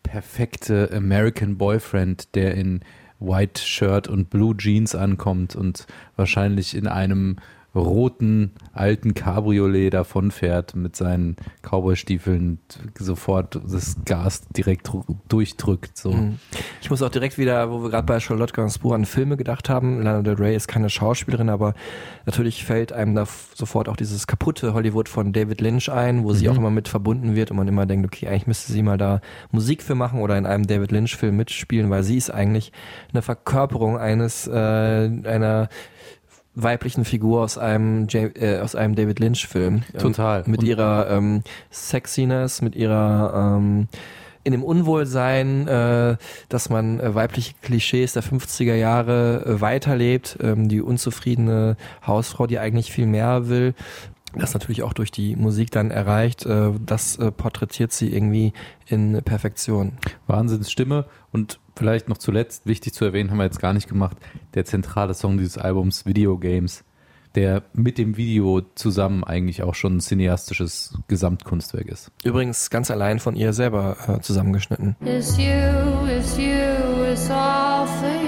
perfekte American Boyfriend, der in White Shirt und Blue Jeans ankommt und wahrscheinlich in einem roten alten Cabriolet davonfährt mit seinen Cowboystiefeln sofort das Gas direkt durchdrückt. So. Mhm. Ich muss auch direkt wieder, wo wir gerade bei Charlotte Gainsbourg an Filme gedacht haben. Lana Del Rey ist keine Schauspielerin, aber natürlich fällt einem da sofort auch dieses kaputte Hollywood von David Lynch ein, wo sie Mhm. auch immer mit verbunden wird und man immer denkt, okay, eigentlich müsste sie mal da Musik für machen oder in einem David Lynch Film mitspielen, weil sie ist eigentlich eine Verkörperung eines äh, einer weiblichen Figur aus einem Ja- äh, aus einem David Lynch Film. Total. mit Und- ihrer ähm, Sexiness, mit ihrer ähm, in dem Unwohlsein, äh, dass man äh, weibliche Klischees der 50er Jahre äh, weiterlebt, ähm, die unzufriedene Hausfrau, die eigentlich viel mehr will, das natürlich auch durch die Musik dann erreicht, äh, das äh, porträtiert sie irgendwie in Perfektion. Wahnsinnsstimme und vielleicht noch zuletzt, wichtig zu erwähnen, haben wir jetzt gar nicht gemacht, der zentrale Song dieses Albums, Video Games, der mit dem Video zusammen eigentlich auch schon ein cineastisches Gesamtkunstwerk ist. Übrigens ganz allein von ihr selber äh, zusammengeschnitten. It's you, it's you, it's all for you.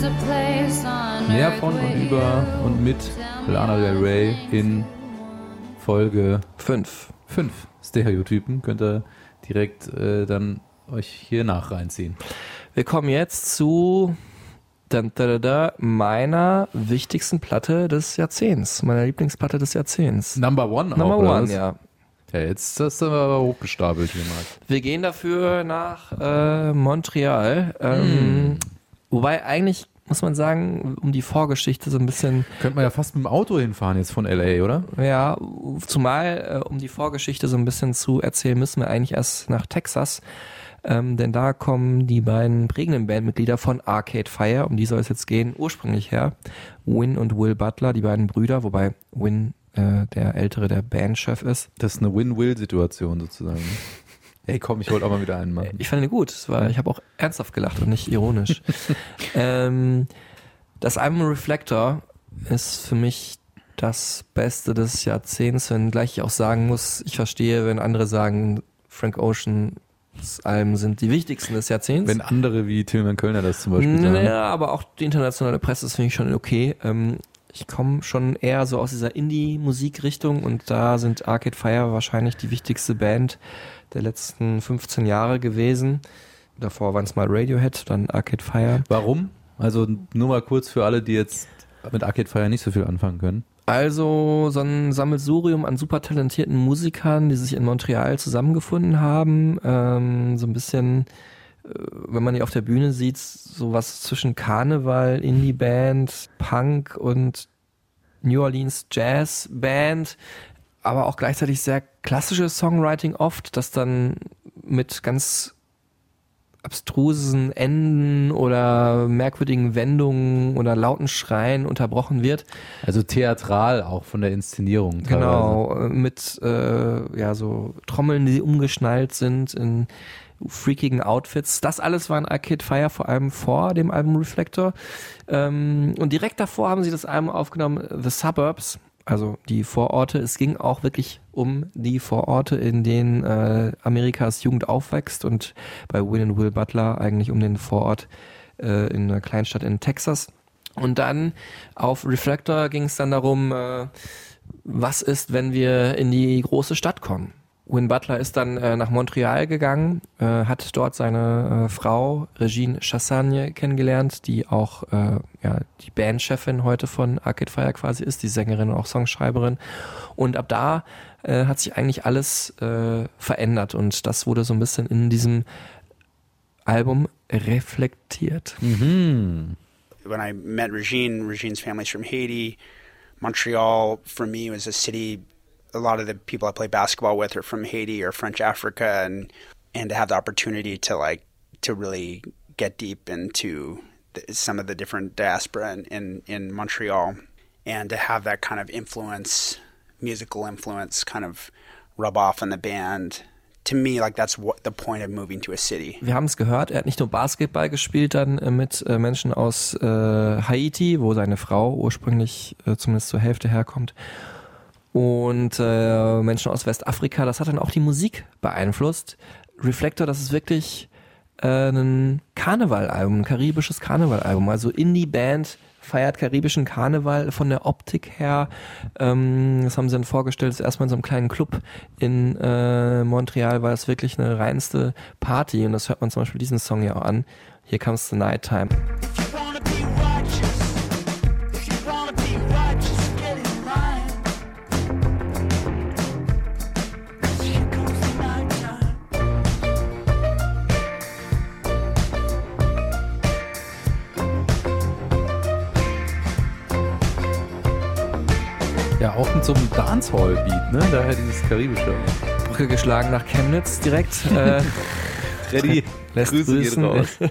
Mehr von und über you. und mit Lana Del Rey in Folge 5. 5 Stereotypen. Könnt ihr direkt äh, dann euch hier nach reinziehen. Wir kommen jetzt zu da, da, da, meiner wichtigsten Platte des Jahrzehnts, meiner Lieblingsplatte des Jahrzehnts. Number One Number auch, One, ja. Ja, jetzt hast du aber hochgestapelt hier, Marc. Wir gehen dafür nach äh, Montreal. Ähm, Hm. Wobei eigentlich muss man sagen, um die Vorgeschichte so ein bisschen. Könnte man ja fast mit dem Auto hinfahren jetzt von LA, oder? Ja, zumal äh, um die Vorgeschichte so ein bisschen zu erzählen, müssen wir eigentlich erst nach Texas. Ähm, denn da kommen die beiden prägenden Bandmitglieder von Arcade Fire, um die soll es jetzt gehen, ursprünglich her. Win und Will Butler, die beiden Brüder, wobei Win äh, der ältere der Bandchef ist. Das ist eine Win-Will-Situation sozusagen. Hey, komm, ich wollte auch mal wieder einen machen. Ich fand ihn gut. War, ich habe auch ernsthaft gelacht und nicht ironisch. <laughs> ähm, das Album Reflector ist für mich das Beste des Jahrzehnts, wenngleich ich auch sagen muss, ich verstehe, wenn andere sagen, Frank Oceans Alben sind die wichtigsten des Jahrzehnts. Wenn andere wie Tilman Kölner das zum Beispiel sagen. Naja, aber auch die internationale Presse, das finde ich schon okay. Ähm, ich komme schon eher so aus dieser Indie-Musikrichtung und da sind Arcade Fire wahrscheinlich die wichtigste Band der letzten 15 Jahre gewesen. Davor waren es mal Radiohead, dann Arcade Fire. Warum? Also nur mal kurz für alle, die jetzt mit Arcade Fire nicht so viel anfangen können. Also so ein Sammelsurium an super talentierten Musikern, die sich in Montreal zusammengefunden haben. Ähm, so ein bisschen, äh, wenn man die auf der Bühne sieht, sowas zwischen Karneval, Indie-Band, Punk und New Orleans Jazz Band, aber auch gleichzeitig sehr klassisches Songwriting oft, das dann mit ganz abstrusen Enden oder merkwürdigen Wendungen oder lauten Schreien unterbrochen wird. Also theatral auch von der Inszenierung. Genau, äh, mit äh, ja so Trommeln, die umgeschnallt sind in freakigen Outfits. Das alles war in Arcade Fire vor allem vor dem Album Reflector. Ähm, und direkt davor haben sie das Album aufgenommen, The Suburbs, also die Vororte. Es ging auch wirklich um die Vororte, in denen äh, Amerikas Jugend aufwächst und bei Will and Will Butler eigentlich um den Vorort äh, in einer Kleinstadt in Texas. Und dann auf Reflector ging es dann darum, äh, was ist, wenn wir in die große Stadt kommen. Win Butler ist dann äh, nach Montreal gegangen, äh, hat dort seine äh, Frau Regine Chassagne kennengelernt, die auch äh, ja, die Bandchefin heute von Arcade Fire quasi ist, die Sängerin und auch Songschreiberin. Und ab da äh, hat sich eigentlich alles äh, verändert und das wurde so ein bisschen in diesem Album reflektiert. Mhm. when I met Regine, Regine's family's from Haiti. Montreal, for me, was a city. A lot of the people I play basketball with are from Haiti or French Africa, and and to have the opportunity to like to really get deep into the, some of the different diaspora in, in in Montreal, and to have that kind of influence, musical influence, kind of rub off on the band. To me, like that's what the point of moving to a city. Wir haben es gehört, er hat nicht nur Basketball gespielt dann äh, mit äh, Menschen aus äh, Haiti, wo seine Frau ursprünglich äh, zumindest zur Hälfte herkommt, und äh, Menschen aus Westafrika. Das hat dann auch die Musik beeinflusst. Reflector, das ist wirklich äh, ein Karnevalalbum, ein karibisches Karnevalalbum. Also Indie-Band feiert karibischen Karneval von der Optik her. Ähm, das haben sie dann vorgestellt, das ist erstmal in so einem kleinen Club in äh, Montreal war das wirklich eine reinste Party und das hört man zum Beispiel diesen Song ja auch an. Here comes the nighttime. Ja, auch mit so einem Dancehall-Beat, ne? Daher dieses karibische. Brücke geschlagen nach Chemnitz direkt. Äh, <laughs> Freddy, lässt Grüße grüßen. raus. <laughs>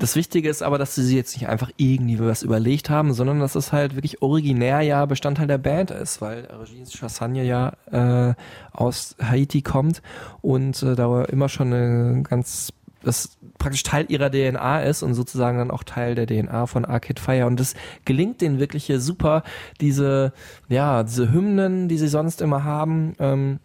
Das Wichtige ist aber, dass sie sich jetzt nicht einfach irgendwie was überlegt haben, sondern dass es halt wirklich originär ja Bestandteil der Band ist, weil Regine Chassagne ja äh, aus Haiti kommt und äh, da immer schon eine ganz das praktisch Teil ihrer DNA ist und sozusagen dann auch Teil der DNA von Arcade Fire. Und es gelingt denen wirklich hier super, diese, ja, diese Hymnen, die sie sonst immer haben, ähm,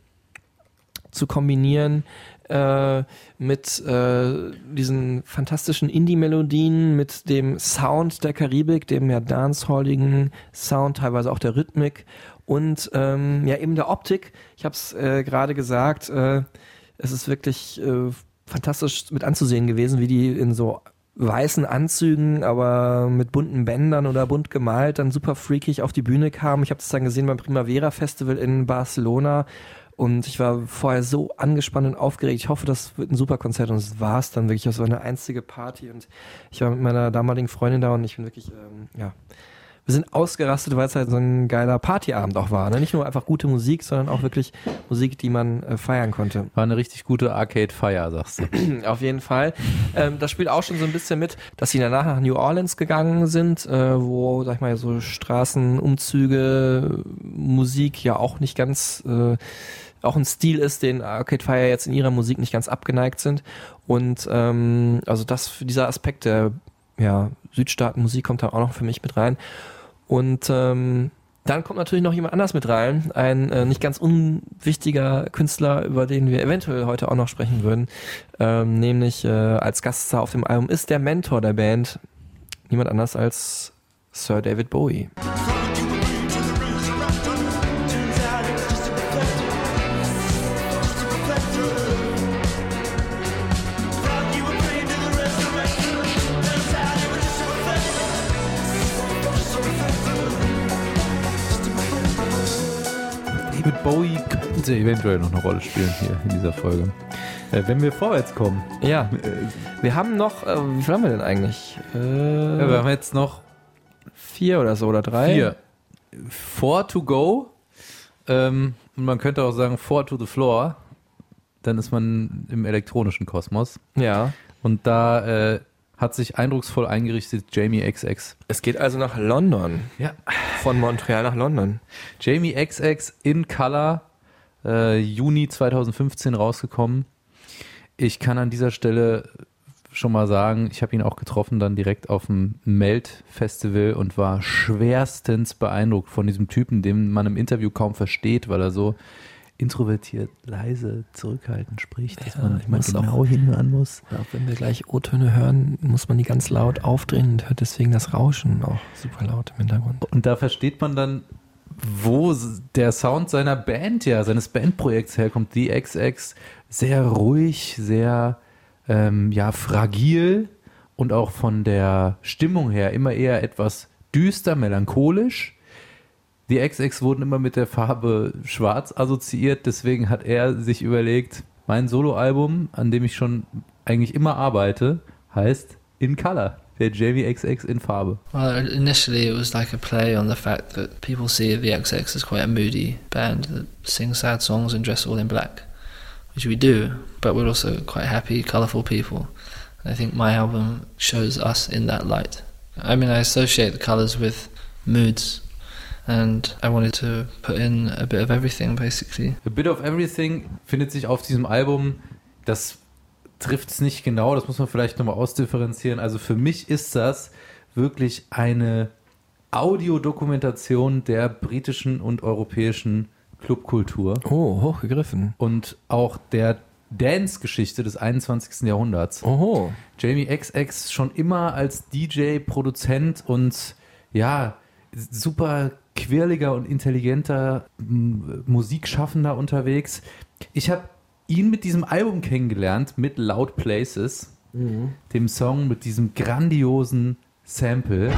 zu kombinieren äh, mit äh, diesen fantastischen Indie-Melodien, mit dem Sound der Karibik, dem ja dancehalligen Sound, teilweise auch der Rhythmik und ähm, ja eben der Optik. Ich habe es äh, gerade gesagt, äh, es ist wirklich äh, fantastisch mit anzusehen gewesen, wie die in so weißen Anzügen, aber mit bunten Bändern oder bunt gemalt, dann super freakig auf die Bühne kamen. Ich habe das dann gesehen beim Primavera Festival in Barcelona und ich war vorher so angespannt und aufgeregt. Ich hoffe, das wird ein super Konzert und es war es dann wirklich. Es war eine einzige Party und ich war mit meiner damaligen Freundin da und ich bin wirklich, ähm, ja, wir sind ausgerastet, weil es halt so ein geiler Partyabend auch war. Ne? Nicht nur einfach gute Musik, sondern auch wirklich Musik, die man äh, feiern konnte. War eine richtig gute Arcade-Feier, sagst du. <clears throat> Auf jeden Fall. Ähm, das spielt auch schon so ein bisschen mit, dass sie danach nach New Orleans gegangen sind, äh, wo, sag ich mal, so Straßenumzüge, Musik ja auch nicht ganz... Äh, auch ein Stil ist, den Arcade Fire jetzt in ihrer Musik nicht ganz abgeneigt sind. Und ähm, also das, dieser Aspekt der ja, Südstaatenmusik kommt da auch noch für mich mit rein. Und ähm, dann kommt natürlich noch jemand anders mit rein, ein äh, nicht ganz unwichtiger Künstler, über den wir eventuell heute auch noch sprechen würden, ähm, nämlich äh, als Gaststar auf dem Album ist der Mentor der Band, niemand anders als Sir David Bowie. David Bowie könnte eventuell noch eine Rolle spielen hier in dieser Folge. Äh, wenn wir vorwärts kommen. Ja. Wir haben noch, äh, wie viel haben wir denn eigentlich? Äh, Ja, wir haben jetzt noch vier oder so oder drei. vier. Four to go. Ähm, und man könnte auch sagen four to the floor. Dann ist man im elektronischen Kosmos. Ja. Und da äh, hat sich eindrucksvoll eingerichtet Jamie XX. Es geht also nach London. Ja. Von Montreal nach London. Jamie XX in Color, äh, Juni 2015 rausgekommen. Ich kann an dieser Stelle schon mal sagen, ich habe ihn auch getroffen dann direkt auf dem Melt Festival und war schwerstens beeindruckt von diesem Typen, den man im Interview kaum versteht, weil er so introvertiert, leise, zurückhaltend spricht, dass Ja, man ich immer genau auch- hinhören muss. Auch wenn wir gleich O-Töne hören, muss man die ganz laut aufdrehen und hört deswegen das Rauschen auch super laut im Hintergrund. Und da versteht man dann, wo der Sound seiner Band ja, seines Bandprojekts herkommt. Die XX, sehr ruhig, sehr ähm, ja, fragil und auch von der Stimmung her immer eher etwas düster, melancholisch. Die XX wurden immer mit der Farbe schwarz assoziiert, deswegen hat er sich überlegt, mein Soloalbum, an dem ich schon eigentlich immer arbeite, heißt In Color. Der Jamie XX in Farbe. Well, initially it was like a play on the fact that people see the XX as quite a moody band that sing sad songs and dress all in black, which we do, but we're also quite happy, colourful people. And I think my album shows us in that light. I mean, I associate the colours with moods, and I wanted to put in a bit of everything basically. A Bit of Everything findet sich auf diesem Album. Das trifft es nicht genau, das muss man vielleicht nochmal ausdifferenzieren. Also für mich ist das wirklich eine Audiodokumentation der britischen und europäischen Clubkultur. Oh, hochgegriffen. Und auch der Dance-Geschichte des 21. Jahrhunderts. Oho. Jamie XX schon immer als DJ, Produzent und ja, super quirliger und intelligenter Musikschaffender unterwegs. Ich habe ihn mit diesem Album kennengelernt, mit Loud Places, Mhm. dem Song mit diesem grandiosen Sample.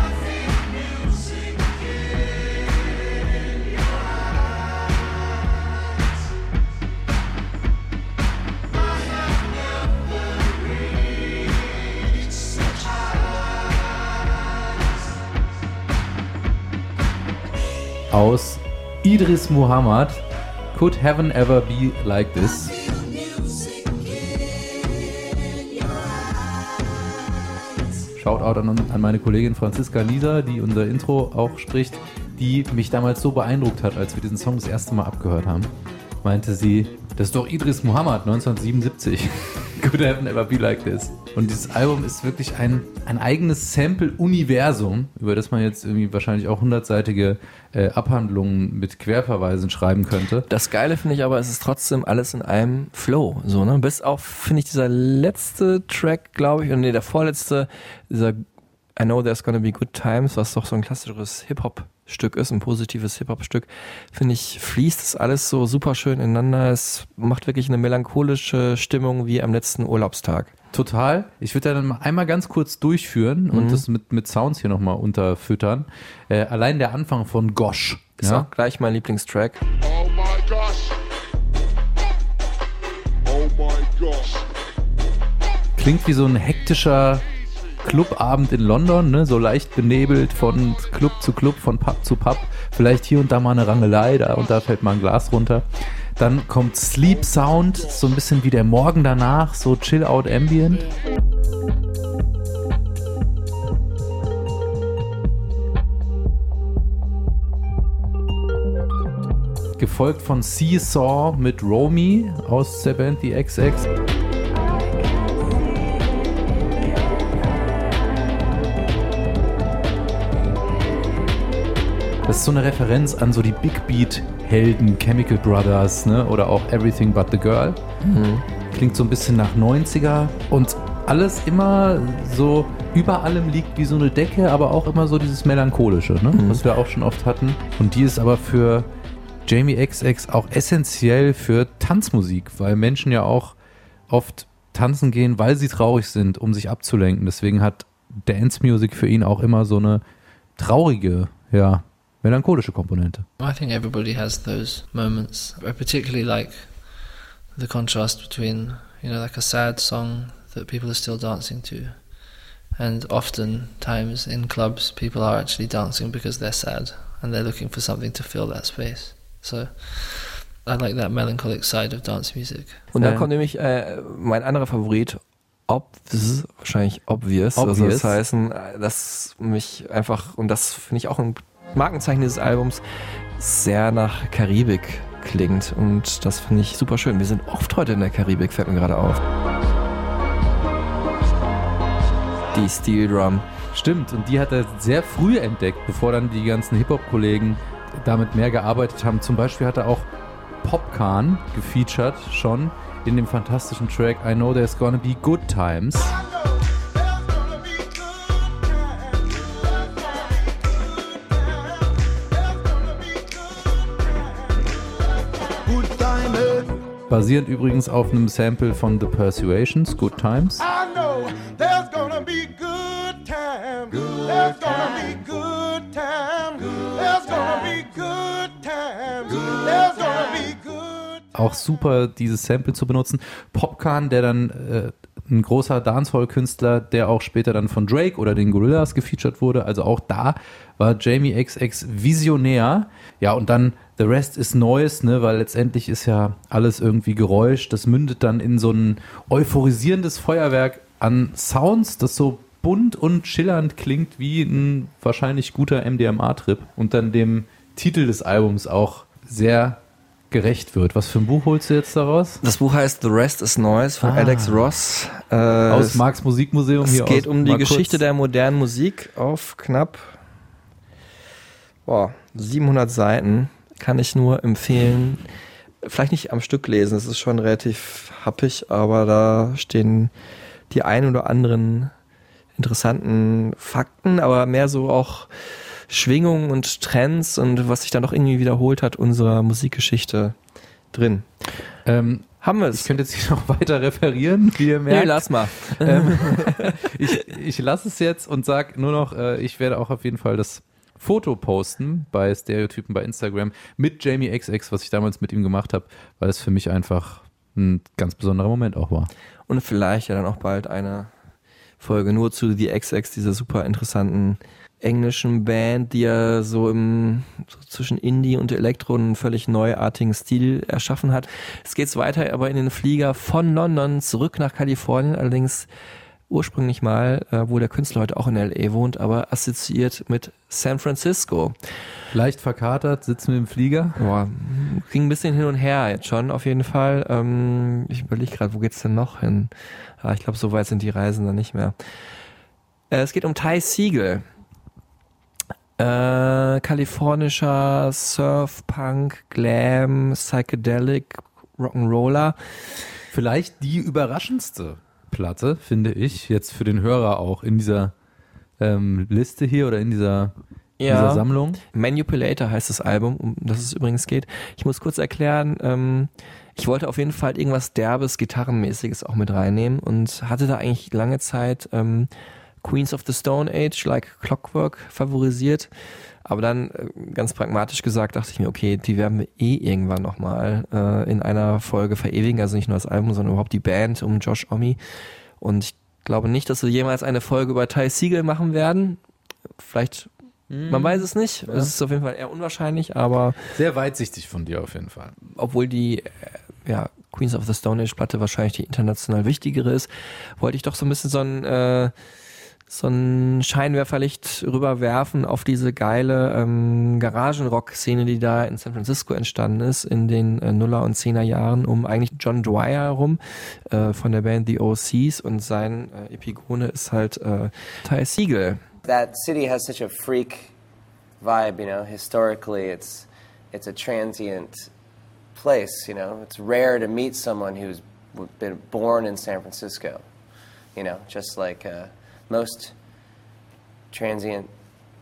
Aus Idris Muhammad. Could heaven ever be like this? Shoutout an, an meine Kollegin Franziska Lisa, die unser Intro auch spricht, die mich damals so beeindruckt hat, als wir diesen Song das erste Mal abgehört haben. Meinte sie, das ist doch Idris Muhammad 1977. Could <laughs> heaven ever be like this? Und dieses Album ist wirklich ein, ein eigenes Sample-Universum, über das man jetzt irgendwie wahrscheinlich auch hundertseitige äh, Abhandlungen mit Querverweisen schreiben könnte. Das Geile finde ich aber, es ist trotzdem alles in einem Flow, so, ne? Bis auf, finde ich, dieser letzte Track, glaube ich, und nee, der vorletzte, dieser I Know There's Gonna Be Good Times, was doch so ein klassisches Hip-Hop Stück ist, ein positives Hip-Hop-Stück, finde ich, fließt es alles so super schön ineinander. Es macht wirklich eine melancholische Stimmung wie am letzten Urlaubstag. Total. Ich würde dann mal einmal ganz kurz durchführen und Mhm. das mit, mit Sounds hier nochmal unterfüttern. Äh, allein der Anfang von Gosh. Ist ja? auch gleich mein Lieblingstrack. Oh my gosh. Oh my gosh. Klingt wie so ein hektischer Clubabend in London, ne? so leicht benebelt von Club zu Club, von Pub zu Pub. Vielleicht hier und da mal eine Rangelei, da und da fällt mal ein Glas runter. Dann kommt Sleep Sound, so ein bisschen wie der Morgen danach, so Chill-Out Ambient. Gefolgt von Seesaw mit Romy aus der Band The XX. Das ist so eine Referenz an so die Big Beat Helden, Chemical Brothers, ne? Oder auch Everything But the Girl. Mhm. Klingt so ein bisschen nach 90er und alles immer so über allem liegt wie so eine Decke, aber auch immer so dieses melancholische, ne? Mhm. Was wir auch schon oft hatten. Und die ist aber für Jamie XX auch essentiell für Tanzmusik, weil Menschen ja auch oft tanzen gehen, weil sie traurig sind, um sich abzulenken. Deswegen hat Dance Music für ihn auch immer so eine traurige, ja, melancholische Komponente. I think everybody has those moments. I particularly like the contrast between, you know, like a sad song that people are still dancing to, and often times in clubs people are actually dancing because they're sad and they're looking for something to fill that space. So I like that melancholic side of dance music. Und dann Äh. kommt nämlich äh, mein anderer Favorit, Obvious, wahrscheinlich Obvious, also Obvious. das heißen, äh, dass mich einfach, und das finde ich auch ein Markenzeichen dieses Albums, sehr nach Karibik klingt und das finde ich super schön. Wir sind oft heute in der Karibik, fällt mir gerade auf. Die Steel Drum. Stimmt, und die hat er sehr früh entdeckt, bevor dann die ganzen Hip-Hop-Kollegen damit mehr gearbeitet haben. Zum Beispiel hat er auch Popcorn gefeatured schon in dem fantastischen Track I Know There's Gonna Be Good Times. Basierend übrigens auf einem Sample von The Persuasions, Good Times. I know there's gonna be good time. There's gonna be good time. There's gonna be good time. There's gonna be good. auch super, dieses Sample zu benutzen. Popcorn, der dann äh, ein großer Dancehall-Künstler, der auch später dann von Drake oder den Gorillas gefeatured wurde. Also auch da war Jamie XX visionär. Ja, und dann The Rest is Noise, ne, weil letztendlich ist ja alles irgendwie Geräusch. Das mündet dann in so ein euphorisierendes Feuerwerk an Sounds, das so bunt und schillernd klingt wie ein wahrscheinlich guter MDMA-Trip und dann dem Titel des Albums auch sehr gerecht wird. Was für ein Buch holst du jetzt daraus? Das Buch heißt The Rest is Noise von Ah. Alex Ross. Äh, Aus es- Marx Musikmuseum Es hier geht aus, um die mal kurz. Geschichte der modernen Musik auf knapp boah, 700 Seiten. Kann ich nur empfehlen. Vielleicht nicht am Stück lesen, es ist schon relativ happig, aber da stehen die ein oder anderen interessanten Fakten, aber mehr so auch Schwingungen und Trends und was sich dann doch irgendwie wiederholt hat unserer Musikgeschichte drin. Ähm, Haben wir Ich es? könnte jetzt hier <laughs> noch weiter referieren, wie ihr merkt. Nee, lass mal. ähm, <laughs> ich ich lasse es jetzt und sag nur noch, äh, ich werde auch auf jeden Fall das Foto posten bei Stereotypen bei Instagram mit Jamie XX, was ich damals mit ihm gemacht habe, weil es für mich einfach ein ganz besonderer Moment auch war. Und vielleicht ja dann auch bald eine Folge nur zu The XX, dieser super interessanten englischen Band, die ja so im so zwischen Indie und Elektro einen völlig neuartigen Stil erschaffen hat. Es geht weiter aber in den Flieger von London zurück nach Kalifornien, allerdings ursprünglich mal, äh, wo der Künstler heute auch in LA wohnt, aber assoziiert mit San Francisco. Leicht verkatert, sitzen wir im Flieger. Boah, ging ein bisschen hin und her jetzt schon, auf jeden Fall. Ähm, ich überlege gerade, wo geht's denn noch hin? Ah, ich glaube, so weit sind die Reisen dann nicht mehr. Äh, es geht um Ty Siegel. Äh, kalifornischer Surf, Punk, Glam, Psychedelic, Rock'n'Roller. Vielleicht die überraschendste Platte, finde ich, jetzt für den Hörer auch in dieser ähm, Liste hier oder in dieser dieser Sammlung. Manipulator heißt das Album, um das es übrigens geht. Ich muss kurz erklären, ähm, ich wollte auf jeden Fall irgendwas derbes, gitarrenmäßiges auch mit reinnehmen und hatte da eigentlich lange Zeit ähm, Queens of the Stone Age, Like Clockwork favorisiert. Aber dann äh, ganz pragmatisch gesagt dachte ich mir, okay, die werden wir eh irgendwann nochmal äh, in einer Folge verewigen. Also nicht nur das Album, sondern überhaupt die Band um Josh Omi. Und ich glaube nicht, dass wir jemals eine Folge über Ty Siegel machen werden. Vielleicht, man weiß es nicht. Ja. Es ist auf jeden Fall eher unwahrscheinlich, aber Sehr weitsichtig von dir auf jeden Fall. obwohl die äh, ja, Queens of the Stone Age Platte wahrscheinlich die international wichtigere ist, wollte ich doch so ein bisschen so ein äh, so ein Scheinwerferlicht rüberwerfen auf diese geile ähm, Garagenrock-Szene, die da in San Francisco entstanden ist in den äh, Nuller und Zehner Jahren um eigentlich John Dwyer herum äh, von der Band The OCs und sein äh, Epigone ist halt äh, Ty Siegel. that city has such a freak vibe, you know. Historically, it's it's a transient place, you know. It's rare to meet someone who's been born in San Francisco, you know, just like uh, most transient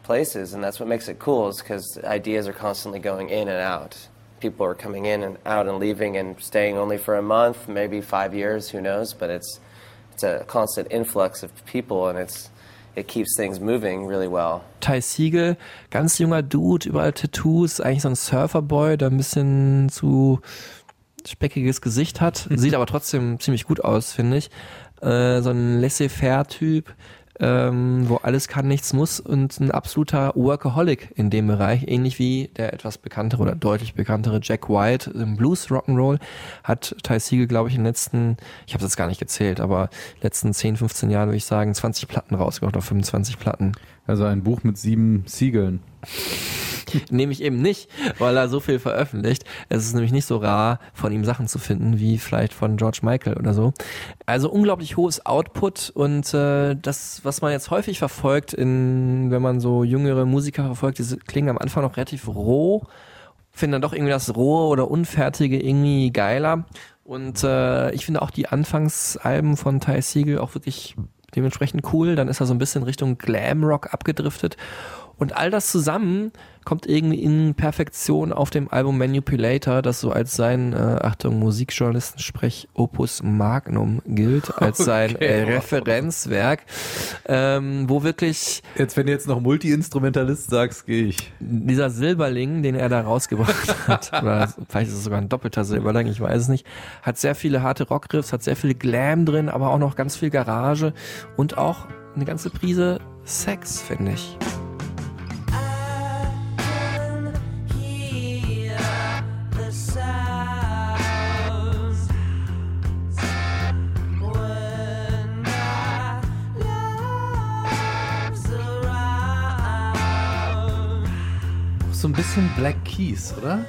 places, and that's what makes it cool. Is because ideas are constantly going in and out. People are coming in and out and leaving and staying only for a month, maybe five years, who knows? But it's it's a constant influx of people, and it's it keeps things moving really well. Ty Siegel, ganz junger Dude, überall Tattoos, eigentlich so ein Surferboy, der ein bisschen zu speckiges Gesicht hat, <laughs> sieht aber trotzdem ziemlich gut aus, finde ich. Äh, so ein laissez-faire-Typ, ähm, wo alles kann, nichts muss und ein absoluter Workaholic in dem Bereich, ähnlich wie der etwas bekanntere oder deutlich bekanntere Jack White im Blues Rock'n'Roll hat Ty Siegel, glaube ich, in den letzten, ich habe das gar nicht gezählt, aber letzten 10, 15 Jahren würde ich sagen, 20 Platten rausgebracht oder 25 Platten. Also ein Buch mit sieben Siegeln. <laughs> Nehme ich eben nicht, weil er so viel veröffentlicht. Es ist nämlich nicht so rar, von ihm Sachen zu finden, wie vielleicht von George Michael oder so. Also unglaublich hohes Output und äh, das, was man jetzt häufig verfolgt, in, wenn man so jüngere Musiker verfolgt, diese klingen am Anfang noch relativ roh, finden dann doch irgendwie das rohe oder unfertige irgendwie geiler. Und äh, ich finde auch die Anfangsalben von Ty Siegel auch wirklich dementsprechend cool. Dann ist er so ein bisschen Richtung Glamrock abgedriftet. Und all das zusammen kommt irgendwie in Perfektion auf dem Album Manipulator, das so als sein, äh, Achtung, Musikjournalistensprech Opus Magnum gilt, als <laughs> sein Okay, äh. Referenzwerk, ähm, wo wirklich Jetzt, wenn du jetzt noch Multi-Instrumentalist sagst, gehe ich. dieser Silberling, den er da rausgebracht <laughs> hat, oder vielleicht ist es sogar ein doppelter Silberling, ich weiß es nicht, hat sehr viele harte Rockriffs, hat sehr viel Glam drin, aber auch noch ganz viel Garage und auch eine ganze Prise Sex, finde ich. So ein bisschen Black Keys, oder?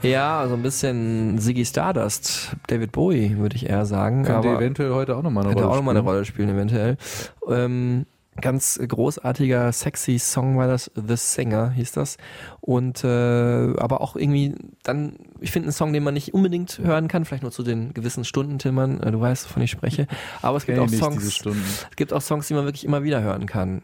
Ja, so ein bisschen Ziggy Stardust, David Bowie, würde ich eher sagen. Könnte eventuell heute auch nochmal eine Könnte Rolle auch nochmal eine spielen. Rolle spielen, eventuell. Ähm, ganz großartiger, sexy Song war das, The Singer hieß das. Und äh, aber auch irgendwie dann, ich finde einen Song, den man nicht unbedingt hören kann, vielleicht nur zu den gewissen Stunden, Tillmann, äh, du weißt, wovon ich spreche. Aber es gibt auch Songs, es gibt auch Songs, die man wirklich immer wieder hören kann.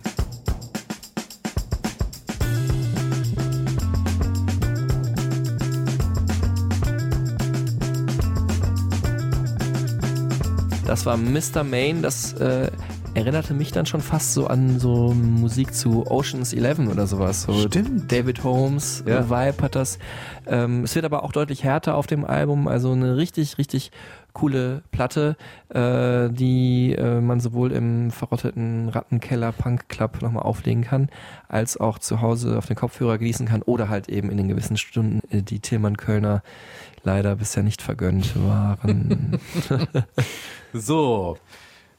Das war Mr. Main, das äh, erinnerte mich dann schon fast so an so Musik zu Oceans 11 oder sowas. So Stimmt. David Holmes, Ja. Vibe hat das. Ähm, es wird aber auch deutlich härter auf dem Album, also eine richtig, richtig coole Platte, äh, die äh, man sowohl im verrotteten Rattenkeller Punk Club nochmal auflegen kann, als auch zu Hause auf den Kopfhörer genießen kann oder halt eben in den gewissen Stunden, äh, die Tillmann Kölner leider bisher nicht vergönnt waren. <laughs> So,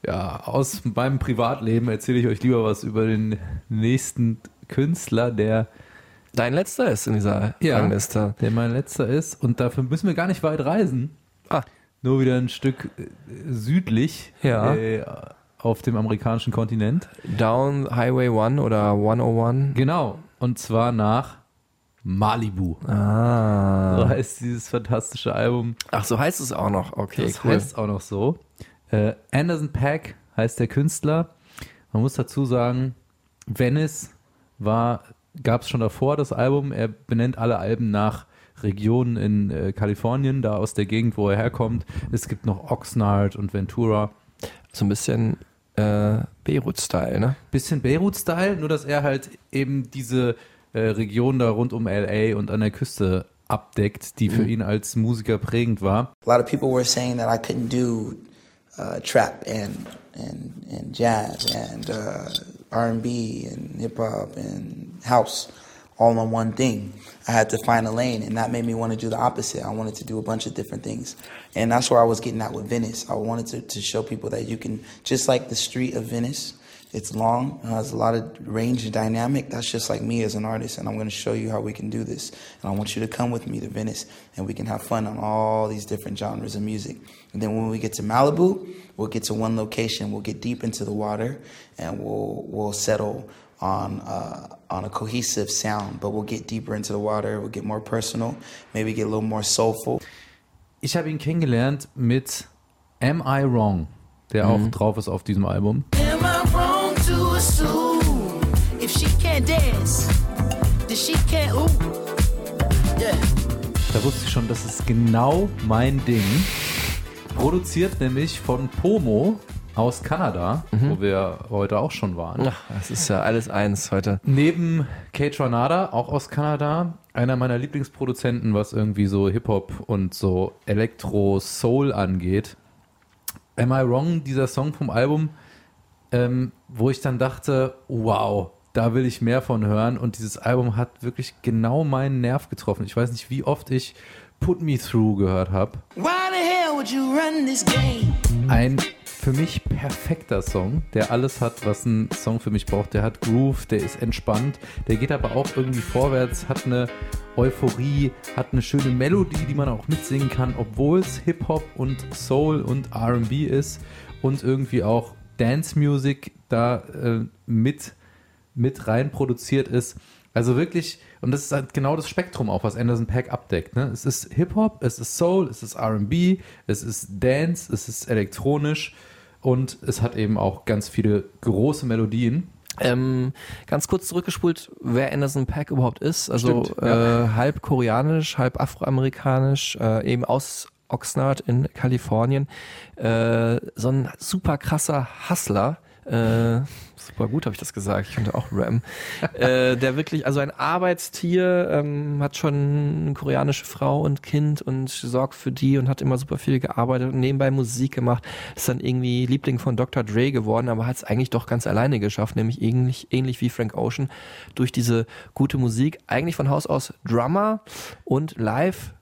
ja, aus meinem Privatleben erzähle ich euch lieber was über den nächsten Künstler, der Dein letzter ist in dieser Ja. Rangliste. der mein letzter ist. Und dafür müssen wir gar nicht weit reisen. Ah. Nur wieder ein Stück äh, südlich Ja. äh, auf dem amerikanischen Kontinent. Down Highway 1 oder 101. Genau. Und zwar nach Malibu. Ah. So heißt dieses fantastische Album. Ach, so heißt es auch noch. Okay, das cool. heißt auch noch so. Äh, Anderson Pack heißt der Künstler. Man muss dazu sagen, Venice war gab es schon davor, das Album. Er benennt alle Alben nach Regionen in äh, Kalifornien, da aus der Gegend, wo er herkommt. Es gibt noch Oxnard und Ventura. So ein bisschen äh, Beirut-Style, ne? Bisschen Beirut-Style, nur dass er halt eben diese äh, Region da rund um LA und an der Küste abdeckt, die für Mhm. ihn als Musiker prägend war. A lot of people were saying that I couldn't do uh, trap and and and jazz and uh, R&B and hip hop and house all on one thing. I had to find a lane, and that made me want to do the opposite. I wanted to do a bunch of different things, and that's where I was getting at with Venice. I wanted to, to show people that you can, just like the street of Venice, it's long, it has a lot of range and dynamic. That's just like me as an artist, and I'm going to show you how we can do this. And I want you to come with me to Venice, and we can have fun on all these different genres of music. And then when we get to Malibu, we'll get to one location. We'll get deep into the water, and we'll we'll settle on uh, on a cohesive sound. But we'll get deeper into the water. We'll get more personal. Maybe get a little more soulful. Ich habe ihn kennengelernt mit Am I Wrong, der auch drauf ist auf diesem Album. Assume if she can't dance, then she can't ooh? Yeah. Da wusste ich schon, das ist genau mein Ding. Produziert nämlich von Pomo aus Kanada, wo wir heute auch schon waren. Ach, das ist ja alles eins heute. Neben Kate Ranada, auch aus Kanada, einer meiner Lieblingsproduzenten, was irgendwie so Hip-Hop und so Elektro-Soul angeht. Am I Wrong, dieser Song vom Album, ähm, wo ich dann dachte, wow, da will ich mehr von hören. Und dieses Album hat wirklich genau meinen Nerv getroffen. Ich weiß nicht, wie oft ich Put Me Through gehört habe. Ein für mich perfekter Song, der alles hat, was ein Song für mich braucht. Der hat Groove, der ist entspannt, der geht aber auch irgendwie vorwärts, hat eine Euphorie, hat eine schöne Melodie, die man auch mitsingen kann, obwohl es Hip-Hop und Soul und RB ist und irgendwie auch Dance Music da äh, mit, mit rein produziert ist. Also wirklich, und das ist halt genau das Spektrum auch, was Anderson Pack abdeckt. Ne? Es ist Hip-Hop, es ist Soul, es ist RB, es ist Dance, es ist elektronisch und es hat eben auch ganz viele große Melodien. Ähm, ganz kurz zurückgespult, wer Anderson Pack überhaupt ist. Also Stimmt, ja. äh, halb koreanisch, halb afroamerikanisch, äh, eben aus Oxnard in Kalifornien. Äh, so ein super krasser Hustler. Äh, super gut habe ich das gesagt. Ich könnte auch Ram. <laughs> äh, der wirklich, also ein Arbeitstier, ähm, hat schon eine koreanische Frau und Kind und sorgt für die und hat immer super viel gearbeitet und nebenbei Musik gemacht. Ist dann irgendwie Liebling von Dr. Dre geworden, aber hat es eigentlich doch ganz alleine geschafft, nämlich ähnlich, ähnlich wie Frank Ocean durch diese gute Musik. Eigentlich von Haus aus Drummer und live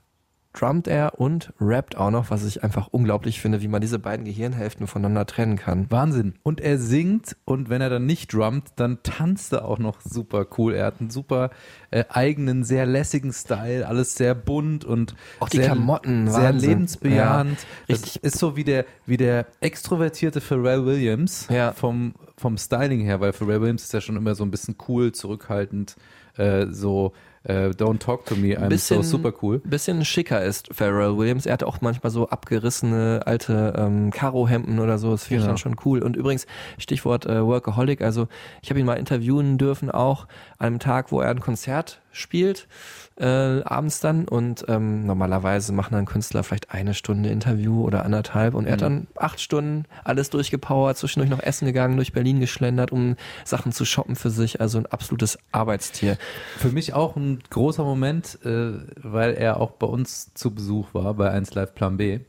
drummt er und rappt auch noch, was ich einfach unglaublich finde, wie man diese beiden Gehirnhälften voneinander trennen kann. Wahnsinn. Und er singt und wenn er dann nicht drummt, dann tanzt er auch noch super cool. Er hat einen super äh, eigenen, sehr lässigen Style, alles sehr bunt und Auch die sehr, Klamotten, sehr Wahnsinn. lebensbejahend. Ja, das ist so wie der, wie der extrovertierte Pharrell Williams vom, vom Styling her, weil Pharrell Williams ist ja schon immer so ein bisschen cool, zurückhaltend, äh, so äh, Don't talk to me, I'm so super cool. Bisschen schicker ist Pharrell Williams. Er hat auch manchmal so abgerissene alte ähm, Karo-Hemden oder so. Das finde ich dann schon cool. Und übrigens, Stichwort äh, Workaholic. Also ich habe ihn mal interviewen dürfen, auch an einem Tag, wo er ein Konzert spielt, äh, abends dann. Und ähm, normalerweise machen dann Künstler vielleicht eine Stunde Interview oder anderthalb. Und er hat Mhm. dann acht Stunden alles durchgepowert, zwischendurch noch essen gegangen, durch Berlin geschlendert, um Sachen zu shoppen für sich. Also ein absolutes Arbeitstier. Für mich auch ein großer Moment, äh, weil er auch bei uns zu Besuch war, bei 1 Live Plan B.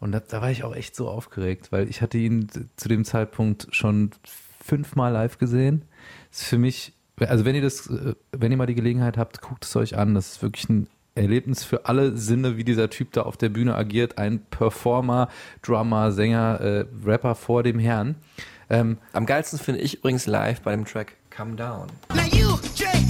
Und da, da war ich auch echt so aufgeregt, weil ich hatte ihn zu dem Zeitpunkt schon fünfmal live gesehen. Das ist für mich, also wenn ihr das, äh, wenn ihr mal die Gelegenheit habt, guckt es euch an. Das ist wirklich ein Erlebnis für alle Sinne, wie dieser Typ da auf der Bühne agiert. Ein Performer, Drummer, Sänger, äh, Rapper vor dem Herrn. Ähm, Am geilsten finde ich übrigens live bei dem Track Come Down. Now you drink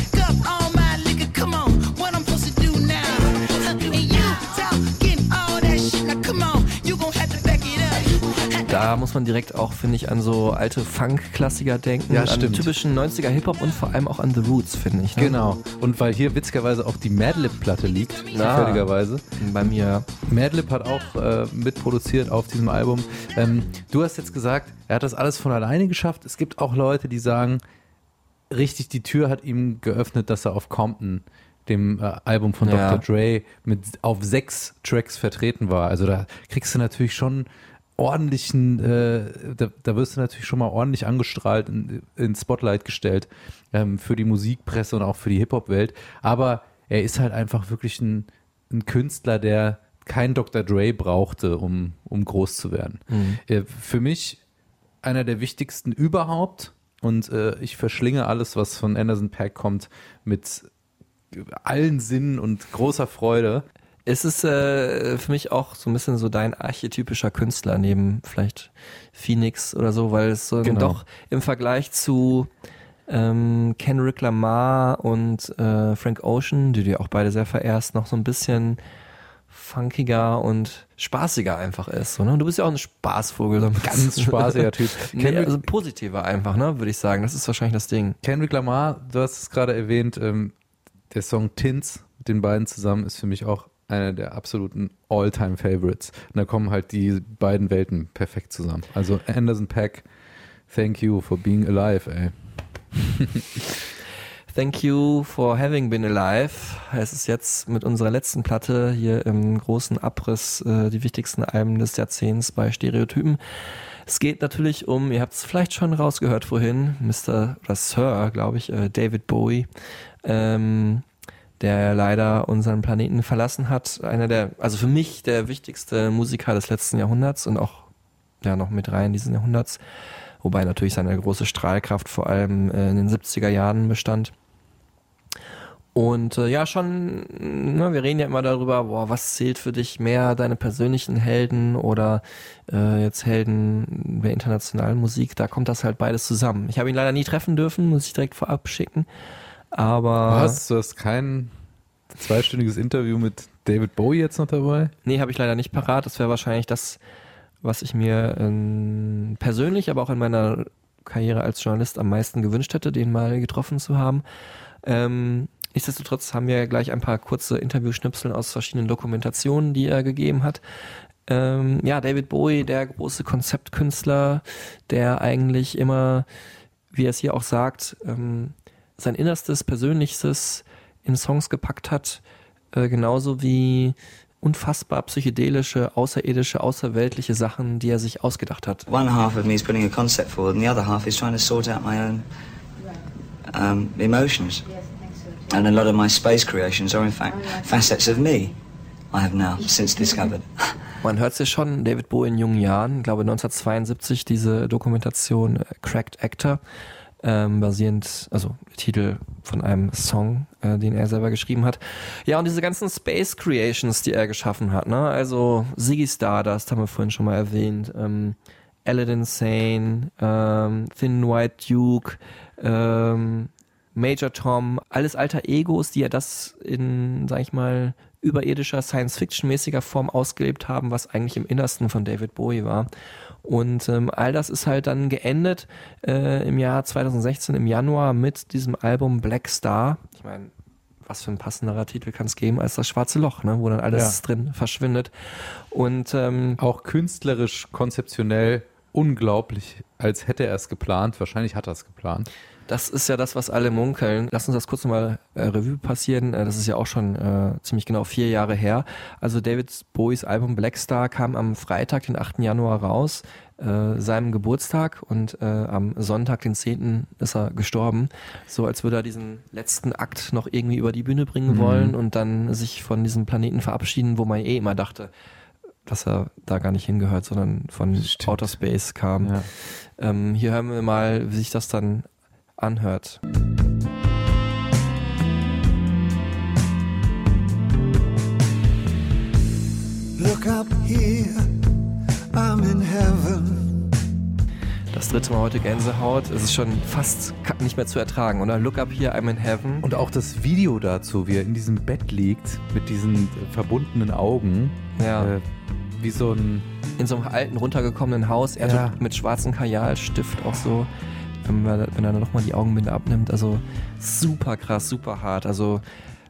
Da muss man direkt auch, finde ich, an so alte Funk-Klassiker denken, Ja, an stimmt. typischen 90er Hip-Hop und vor allem auch an The Roots, finde ich. Ne? Genau. Und weil hier witzigerweise auch die Madlib-Platte liegt, Ah. zufälligerweise. Bei mir. Madlib hat auch äh, mitproduziert auf diesem Album. Ähm, du hast jetzt gesagt, er hat das alles von alleine geschafft. Es gibt auch Leute, die sagen, richtig die Tür hat ihm geöffnet, dass er auf Compton, dem äh, Album von Ja. Dr. Dre, mit auf sechs Tracks vertreten war. Also da kriegst du natürlich schon ordentlichen, äh, da, da wirst du natürlich schon mal ordentlich angestrahlt, in, ins Spotlight gestellt ähm, für die Musikpresse und auch für die Hip-Hop-Welt. Aber er ist halt einfach wirklich ein, ein Künstler, der kein Dr. Dre brauchte, um, um groß zu werden. Mhm. Äh, für mich einer der wichtigsten überhaupt und äh, ich verschlinge alles, was von Anderson Pack kommt, mit allen Sinnen und großer Freude. Ist es äh, für mich auch so ein bisschen so dein archetypischer Künstler neben vielleicht Phoenix oder so, weil es so Genau. doch im Vergleich zu ähm, Kendrick Lamar und äh, Frank Ocean, die du ja auch beide sehr verehrst, noch so ein bisschen funkiger und spaßiger einfach ist. So, ne? Du bist ja auch ein Spaßvogel. So ein Ganz <laughs> spaßiger Typ. nee, Kendrick- also positiver einfach, ne, würde ich sagen. Das ist wahrscheinlich das Ding. Kendrick Lamar, du hast es gerade erwähnt, ähm, der Song Tints mit den beiden zusammen ist für mich auch einer der absoluten All-Time-Favorites. Und da kommen halt die beiden Welten perfekt zusammen. Also Anderson Pack, thank you for being alive, ey. <laughs> Thank you for having been alive. Es ist jetzt mit unserer letzten Platte hier im großen Abriss äh, die wichtigsten Alben des Jahrzehnts bei Stereotypen. Es geht natürlich um, ihr habt es vielleicht schon rausgehört vorhin, Mr. oder Sir, glaube ich, äh, David Bowie, ähm, der leider unseren Planeten verlassen hat. Einer der, also für mich der wichtigste Musiker des letzten Jahrhunderts und auch ja noch mit rein diesen Jahrhunderts. Wobei natürlich seine große Strahlkraft vor allem äh, in den 70er Jahren bestand. Und äh, ja, schon, ne, wir reden ja immer darüber, boah, was zählt für dich mehr, deine persönlichen Helden oder äh, jetzt Helden der internationalen Musik, da kommt das halt beides zusammen. Ich habe ihn leider nie treffen dürfen, muss ich direkt vorab schicken. Aber. Was? Du hast kein zweistündiges Interview mit David Bowie jetzt noch dabei? Nee, habe ich leider nicht parat. Das wäre wahrscheinlich das, was ich mir ähm, persönlich, aber auch in meiner Karriere als Journalist am meisten gewünscht hätte, den mal getroffen zu haben. Ähm, nichtsdestotrotz haben wir gleich ein paar kurze Interviewschnipsel aus verschiedenen Dokumentationen, die er gegeben hat. Ähm, ja, David Bowie, der große Konzeptkünstler, der eigentlich immer, wie er es hier auch sagt, ähm, sein Innerstes, Persönlichstes in Songs gepackt hat, äh, genauso wie unfassbar psychedelische, außerirdische, außerweltliche Sachen, die er sich ausgedacht hat. One half of me is putting a concept forward, and the other half is trying to sort out my own um, emotions. And a lot of my space creations are, in fact, facets of me I have now since discovered. <laughs> Man hört sich schon, David Bowie in jungen Jahren, ich glaube 1972 diese Dokumentation äh, Cracked Actor, ähm, basierend, also Titel von einem Song, äh, den er selber geschrieben hat. Ja, und diese ganzen Space Creations, die er geschaffen hat, ne? Also Ziggy Stardust haben wir vorhin schon mal erwähnt, ähm, Aladdin Sane, ähm, Thin White Duke, ähm, Major Tom, alles alter Egos, die ja das in, sag ich mal, überirdischer Science-Fiction-mäßiger Form ausgelebt haben, was eigentlich im Innersten von David Bowie war. Und ähm, all das ist halt dann geendet äh, im Jahr 2016, im Januar mit diesem Album Black Star. Ich meine, was für ein passenderer Titel kann es geben als das Schwarze Loch, ne? wo dann alles Ja. drin verschwindet. Und ähm, auch künstlerisch, konzeptionell unglaublich, als hätte er es geplant. Wahrscheinlich hat er es geplant. Das ist ja das, was alle munkeln. Lass uns das kurz nochmal äh, Revue passieren. Äh, das ist ja auch schon äh, ziemlich genau vier Jahre her. Also David Bowies Album Black Star kam am Freitag, den 8. Januar raus, äh, seinem Geburtstag und äh, am Sonntag, den 10. ist er gestorben. So als würde er diesen letzten Akt noch irgendwie über die Bühne bringen Mhm. wollen und dann sich von diesem Planeten verabschieden, wo man eh immer dachte, dass er da gar nicht hingehört, sondern von Outer Space kam. Ja. Ähm, hier hören wir mal, wie sich das dann anhört. Look up here, I'm in heaven. Das dritte Mal heute Gänsehaut. Es ist schon fast nicht mehr zu ertragen, oder? Look up here, I'm in heaven. Und auch das Video dazu, wie er in diesem Bett liegt, mit diesen äh, verbundenen Augen. Ja. Äh, wie so ein. In so einem alten, runtergekommenen Haus, er Ja. mit schwarzem Kajalstift auch so, wenn, man, wenn er dann nochmal die Augenbinde abnimmt. Also super krass, super hart. Also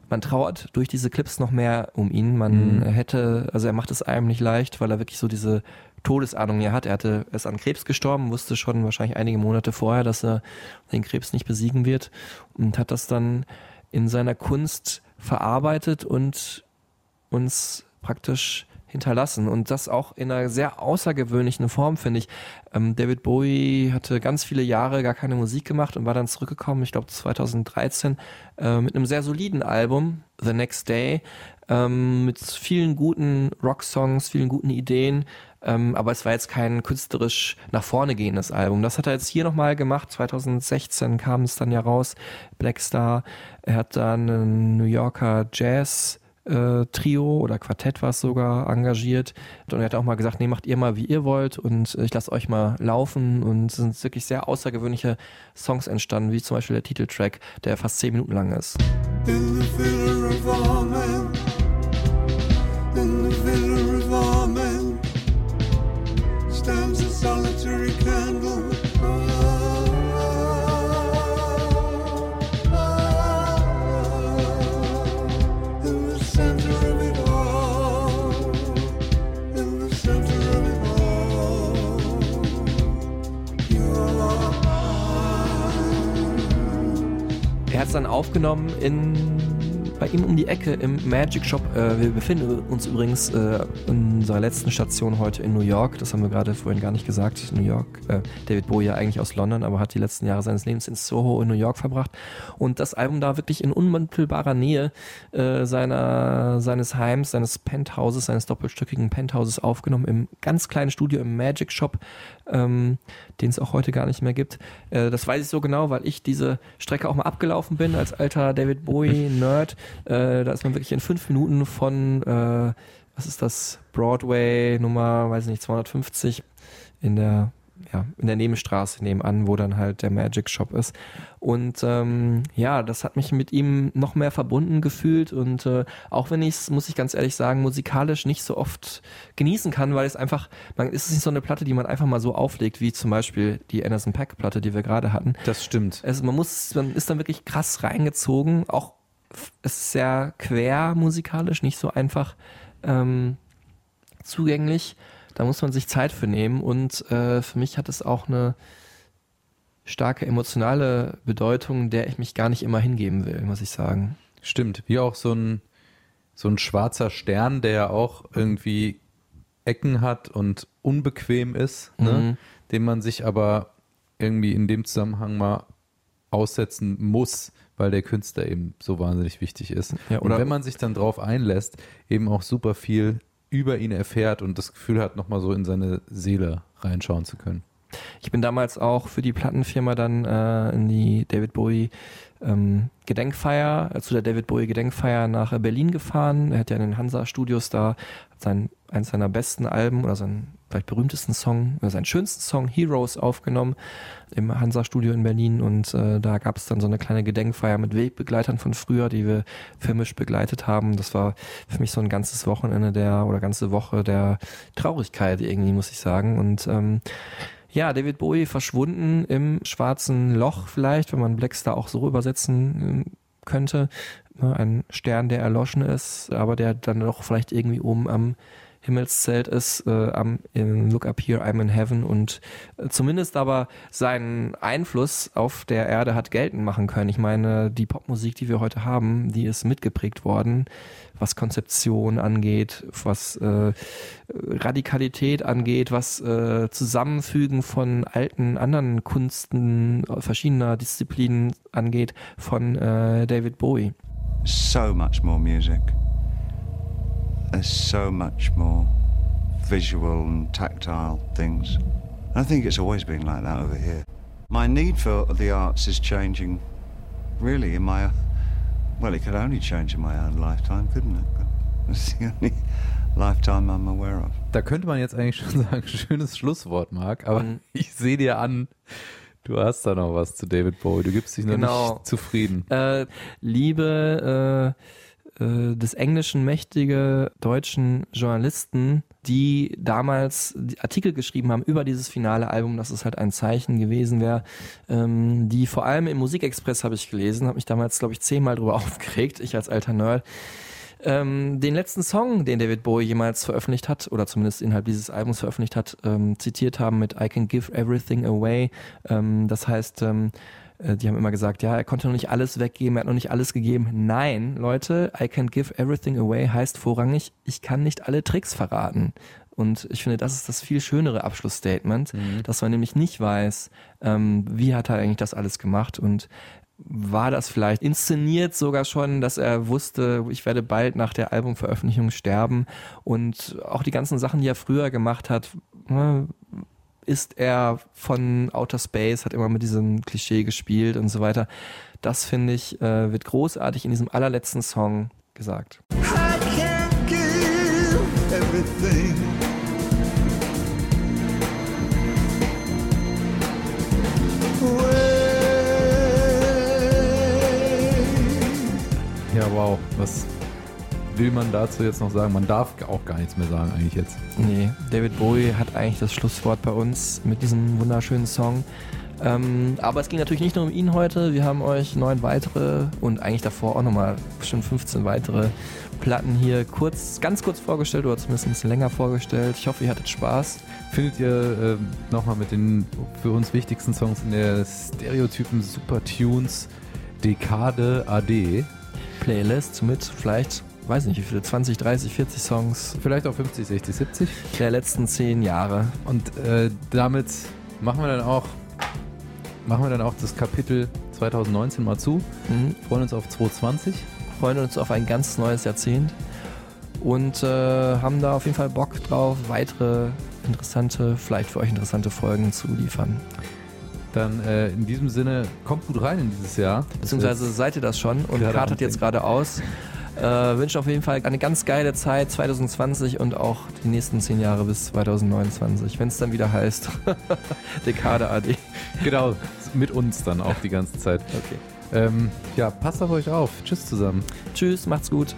man trauert durch diese Clips noch mehr um ihn. Man Mhm. hätte, also er macht es einem nicht leicht, weil er wirklich so diese Todesahnung ja hat. Er hatte, er ist an Krebs gestorben, wusste schon wahrscheinlich einige Monate vorher, dass er den Krebs nicht besiegen wird und hat das dann in seiner Kunst verarbeitet und uns praktisch hinterlassen und das auch in einer sehr außergewöhnlichen Form, finde ich. Ähm, David Bowie hatte ganz viele Jahre gar keine Musik gemacht und war dann zurückgekommen, ich glaube 2013, äh, mit einem sehr soliden Album, The Next Day, ähm, mit vielen guten Rocksongs, vielen guten Ideen, ähm, aber es war jetzt kein künstlerisch nach vorne gehendes Album. Das hat er jetzt hier nochmal gemacht, 2016 kam es dann ja raus, Black Star. Er hat dann einen New Yorker Jazz äh, Trio oder Quartett war es sogar engagiert. Und er hat auch mal gesagt, nee, macht ihr mal, wie ihr wollt und ich lasse euch mal laufen. Und es sind wirklich sehr außergewöhnliche Songs entstanden, wie zum Beispiel der Titeltrack, der fast zehn Minuten lang ist. In the villa of all in the villa of all men, stands solitary Er hat es dann aufgenommen in bei ihm um die Ecke im Magic Shop. Äh, wir befinden uns übrigens äh, in unserer letzten Station heute in New York. Das haben wir gerade vorhin gar nicht gesagt. New York. Äh, David Bowie ja eigentlich aus London, aber hat die letzten Jahre seines Lebens in Soho in New York verbracht. Und das Album da wirklich in unmittelbarer Nähe äh, seiner, seines Heims, seines Penthauses, seines doppelstöckigen Penthauses aufgenommen im ganz kleinen Studio im Magic Shop, ähm, den es auch heute gar nicht mehr gibt. Äh, das weiß ich so genau, weil ich diese Strecke auch mal abgelaufen bin als alter David Bowie-Nerd. Äh, da ist man wirklich in fünf Minuten von, äh, was ist das, Broadway Nummer, weiß ich nicht, 250 in der ja, in der Nebenstraße nebenan, wo dann halt der Magic Shop ist. Und ähm, ja, das hat mich mit ihm noch mehr verbunden gefühlt und äh, auch wenn ich es, muss ich ganz ehrlich sagen, musikalisch nicht so oft genießen kann, weil es einfach, man ist es nicht so eine Platte, die man einfach mal so auflegt, wie zum Beispiel die Anderson Pack Platte, die wir gerade hatten. Das stimmt. Also man muss, man ist dann wirklich krass reingezogen, auch es ist sehr quer musikalisch, nicht so einfach ähm, zugänglich. Da muss man sich Zeit für nehmen und äh, für mich hat es auch eine starke emotionale Bedeutung, der ich mich gar nicht immer hingeben will, muss ich sagen. Stimmt, wie auch so ein, so ein schwarzer Stern, der ja auch irgendwie Ecken hat und unbequem ist, ne? Mhm. den man sich aber irgendwie in dem Zusammenhang mal aussetzen muss, weil der Künstler eben so wahnsinnig wichtig ist. Ja, und wenn man sich dann drauf einlässt, eben auch super viel über ihn erfährt und das Gefühl hat, nochmal so in seine Seele reinschauen zu können. Ich bin damals auch für die Plattenfirma dann äh, in die David Bowie ähm, Gedenkfeier, äh, zu der David Bowie Gedenkfeier nach äh, Berlin gefahren. Er hat ja in den Hansa Studios da sein, eins seiner besten Alben oder seinen vielleicht berühmtesten Song, oder seinen schönsten Song Heroes aufgenommen im Hansa Studio in Berlin und äh, da gab es dann so eine kleine Gedenkfeier mit Wegbegleitern von früher, die wir filmisch begleitet haben. Das war für mich so ein ganzes Wochenende der oder ganze Woche der Traurigkeit irgendwie, muss ich sagen. Und ähm, ja, David Bowie verschwunden im schwarzen Loch vielleicht, wenn man Blackstar auch so übersetzen ähm, könnte. Ne, Ein Stern, der erloschen ist, aber der dann doch vielleicht irgendwie oben am Himmelszelt ist, äh, am im Look Up Here, I'm in Heaven und äh, zumindest aber seinen Einfluss auf der Erde hat geltend machen können. Ich meine, die Popmusik, die wir heute haben, die ist mitgeprägt worden, was Konzeption angeht, was äh, Radikalität angeht, was äh, Zusammenfügen von alten anderen Kunsten verschiedener Disziplinen angeht von äh, David Bowie. so much more music. There's so much more visual and tactile things. I think it's always been like that over here. My need for the arts is changing, really, in my. Well, it could only change in my own lifetime, couldn't it? <laughs> It's the only lifetime I'm aware of. Da könnte man jetzt eigentlich schon <laughs> sagen, schönes Schlusswort, Marc, aber <laughs> ich sehe dir an, du hast da noch was zu David Bowie. Du gibst dich noch Genau. nicht zufrieden. Äh, liebe äh, des Englischen mächtige deutschen Journalisten, die damals Artikel geschrieben haben über dieses finale Album, dass es halt ein Zeichen gewesen wäre, ähm, die vor allem im Musikexpress habe ich gelesen, habe mich damals, glaube ich, zehnmal drüber <laughs> aufgeregt, ich als alter Nerd, ähm, den letzten Song, den David Bowie jemals veröffentlicht hat, oder zumindest innerhalb dieses Albums veröffentlicht hat, ähm, zitiert haben mit I can give everything away. Ähm, das heißt, ähm, äh, die haben immer gesagt, ja, er konnte noch nicht alles weggeben, er hat noch nicht alles gegeben. Nein, Leute, I can give everything away heißt vorrangig, ich kann nicht alle Tricks verraten. Und ich finde, das ist das viel schönere Abschlussstatement, Mhm. dass man nämlich nicht weiß, ähm, wie hat er eigentlich das alles gemacht und war das vielleicht inszeniert sogar schon, dass er wusste, ich werde bald nach der Albumveröffentlichung sterben und auch die ganzen Sachen, die er früher gemacht hat, ne, ist er von Outer Space, hat immer mit diesem Klischee gespielt und so weiter. Das finde ich, äh, wird großartig in diesem allerletzten Song gesagt. everything. Ja, wow. Was will man dazu jetzt noch sagen? Man darf auch gar nichts mehr sagen eigentlich jetzt. Nee, David Bowie hat eigentlich das Schlusswort bei uns mit diesem wunderschönen Song. Ähm, aber es ging natürlich nicht nur um ihn heute. Wir haben euch neun weitere und eigentlich davor auch nochmal bestimmt 15 weitere Platten hier kurz, ganz kurz vorgestellt oder zumindest ein bisschen länger vorgestellt. Ich hoffe, ihr hattet Spaß. Findet ihr äh, nochmal mit den für uns wichtigsten Songs in der Stereotypen Super Tunes Dekade AD Playlist mit vielleicht, weiß nicht wie viele, 20, 30, 40 Songs. Vielleicht auch 50, 60, 70. Der letzten zehn Jahre. Und äh, damit machen wir dann auch machen wir dann auch das Kapitel 2019 mal zu. Mhm. Freuen uns auf 2020. Freuen uns auf ein ganz neues Jahrzehnt und äh, haben da auf jeden Fall Bock drauf, weitere interessante, vielleicht für euch interessante Folgen zu liefern. Dann äh, in diesem Sinne, kommt gut rein in dieses Jahr. Beziehungsweise seid ihr das schon und kartet jetzt gerade aus. Äh, wünsche auf jeden Fall eine ganz geile Zeit 2020 und auch die nächsten zehn Jahre bis 2029, wenn es dann wieder heißt <laughs> Dekade AD. Genau, mit uns dann auch die ganze Zeit. Okay. Ähm, ja, passt auf euch auf. Tschüss zusammen. Tschüss, macht's gut.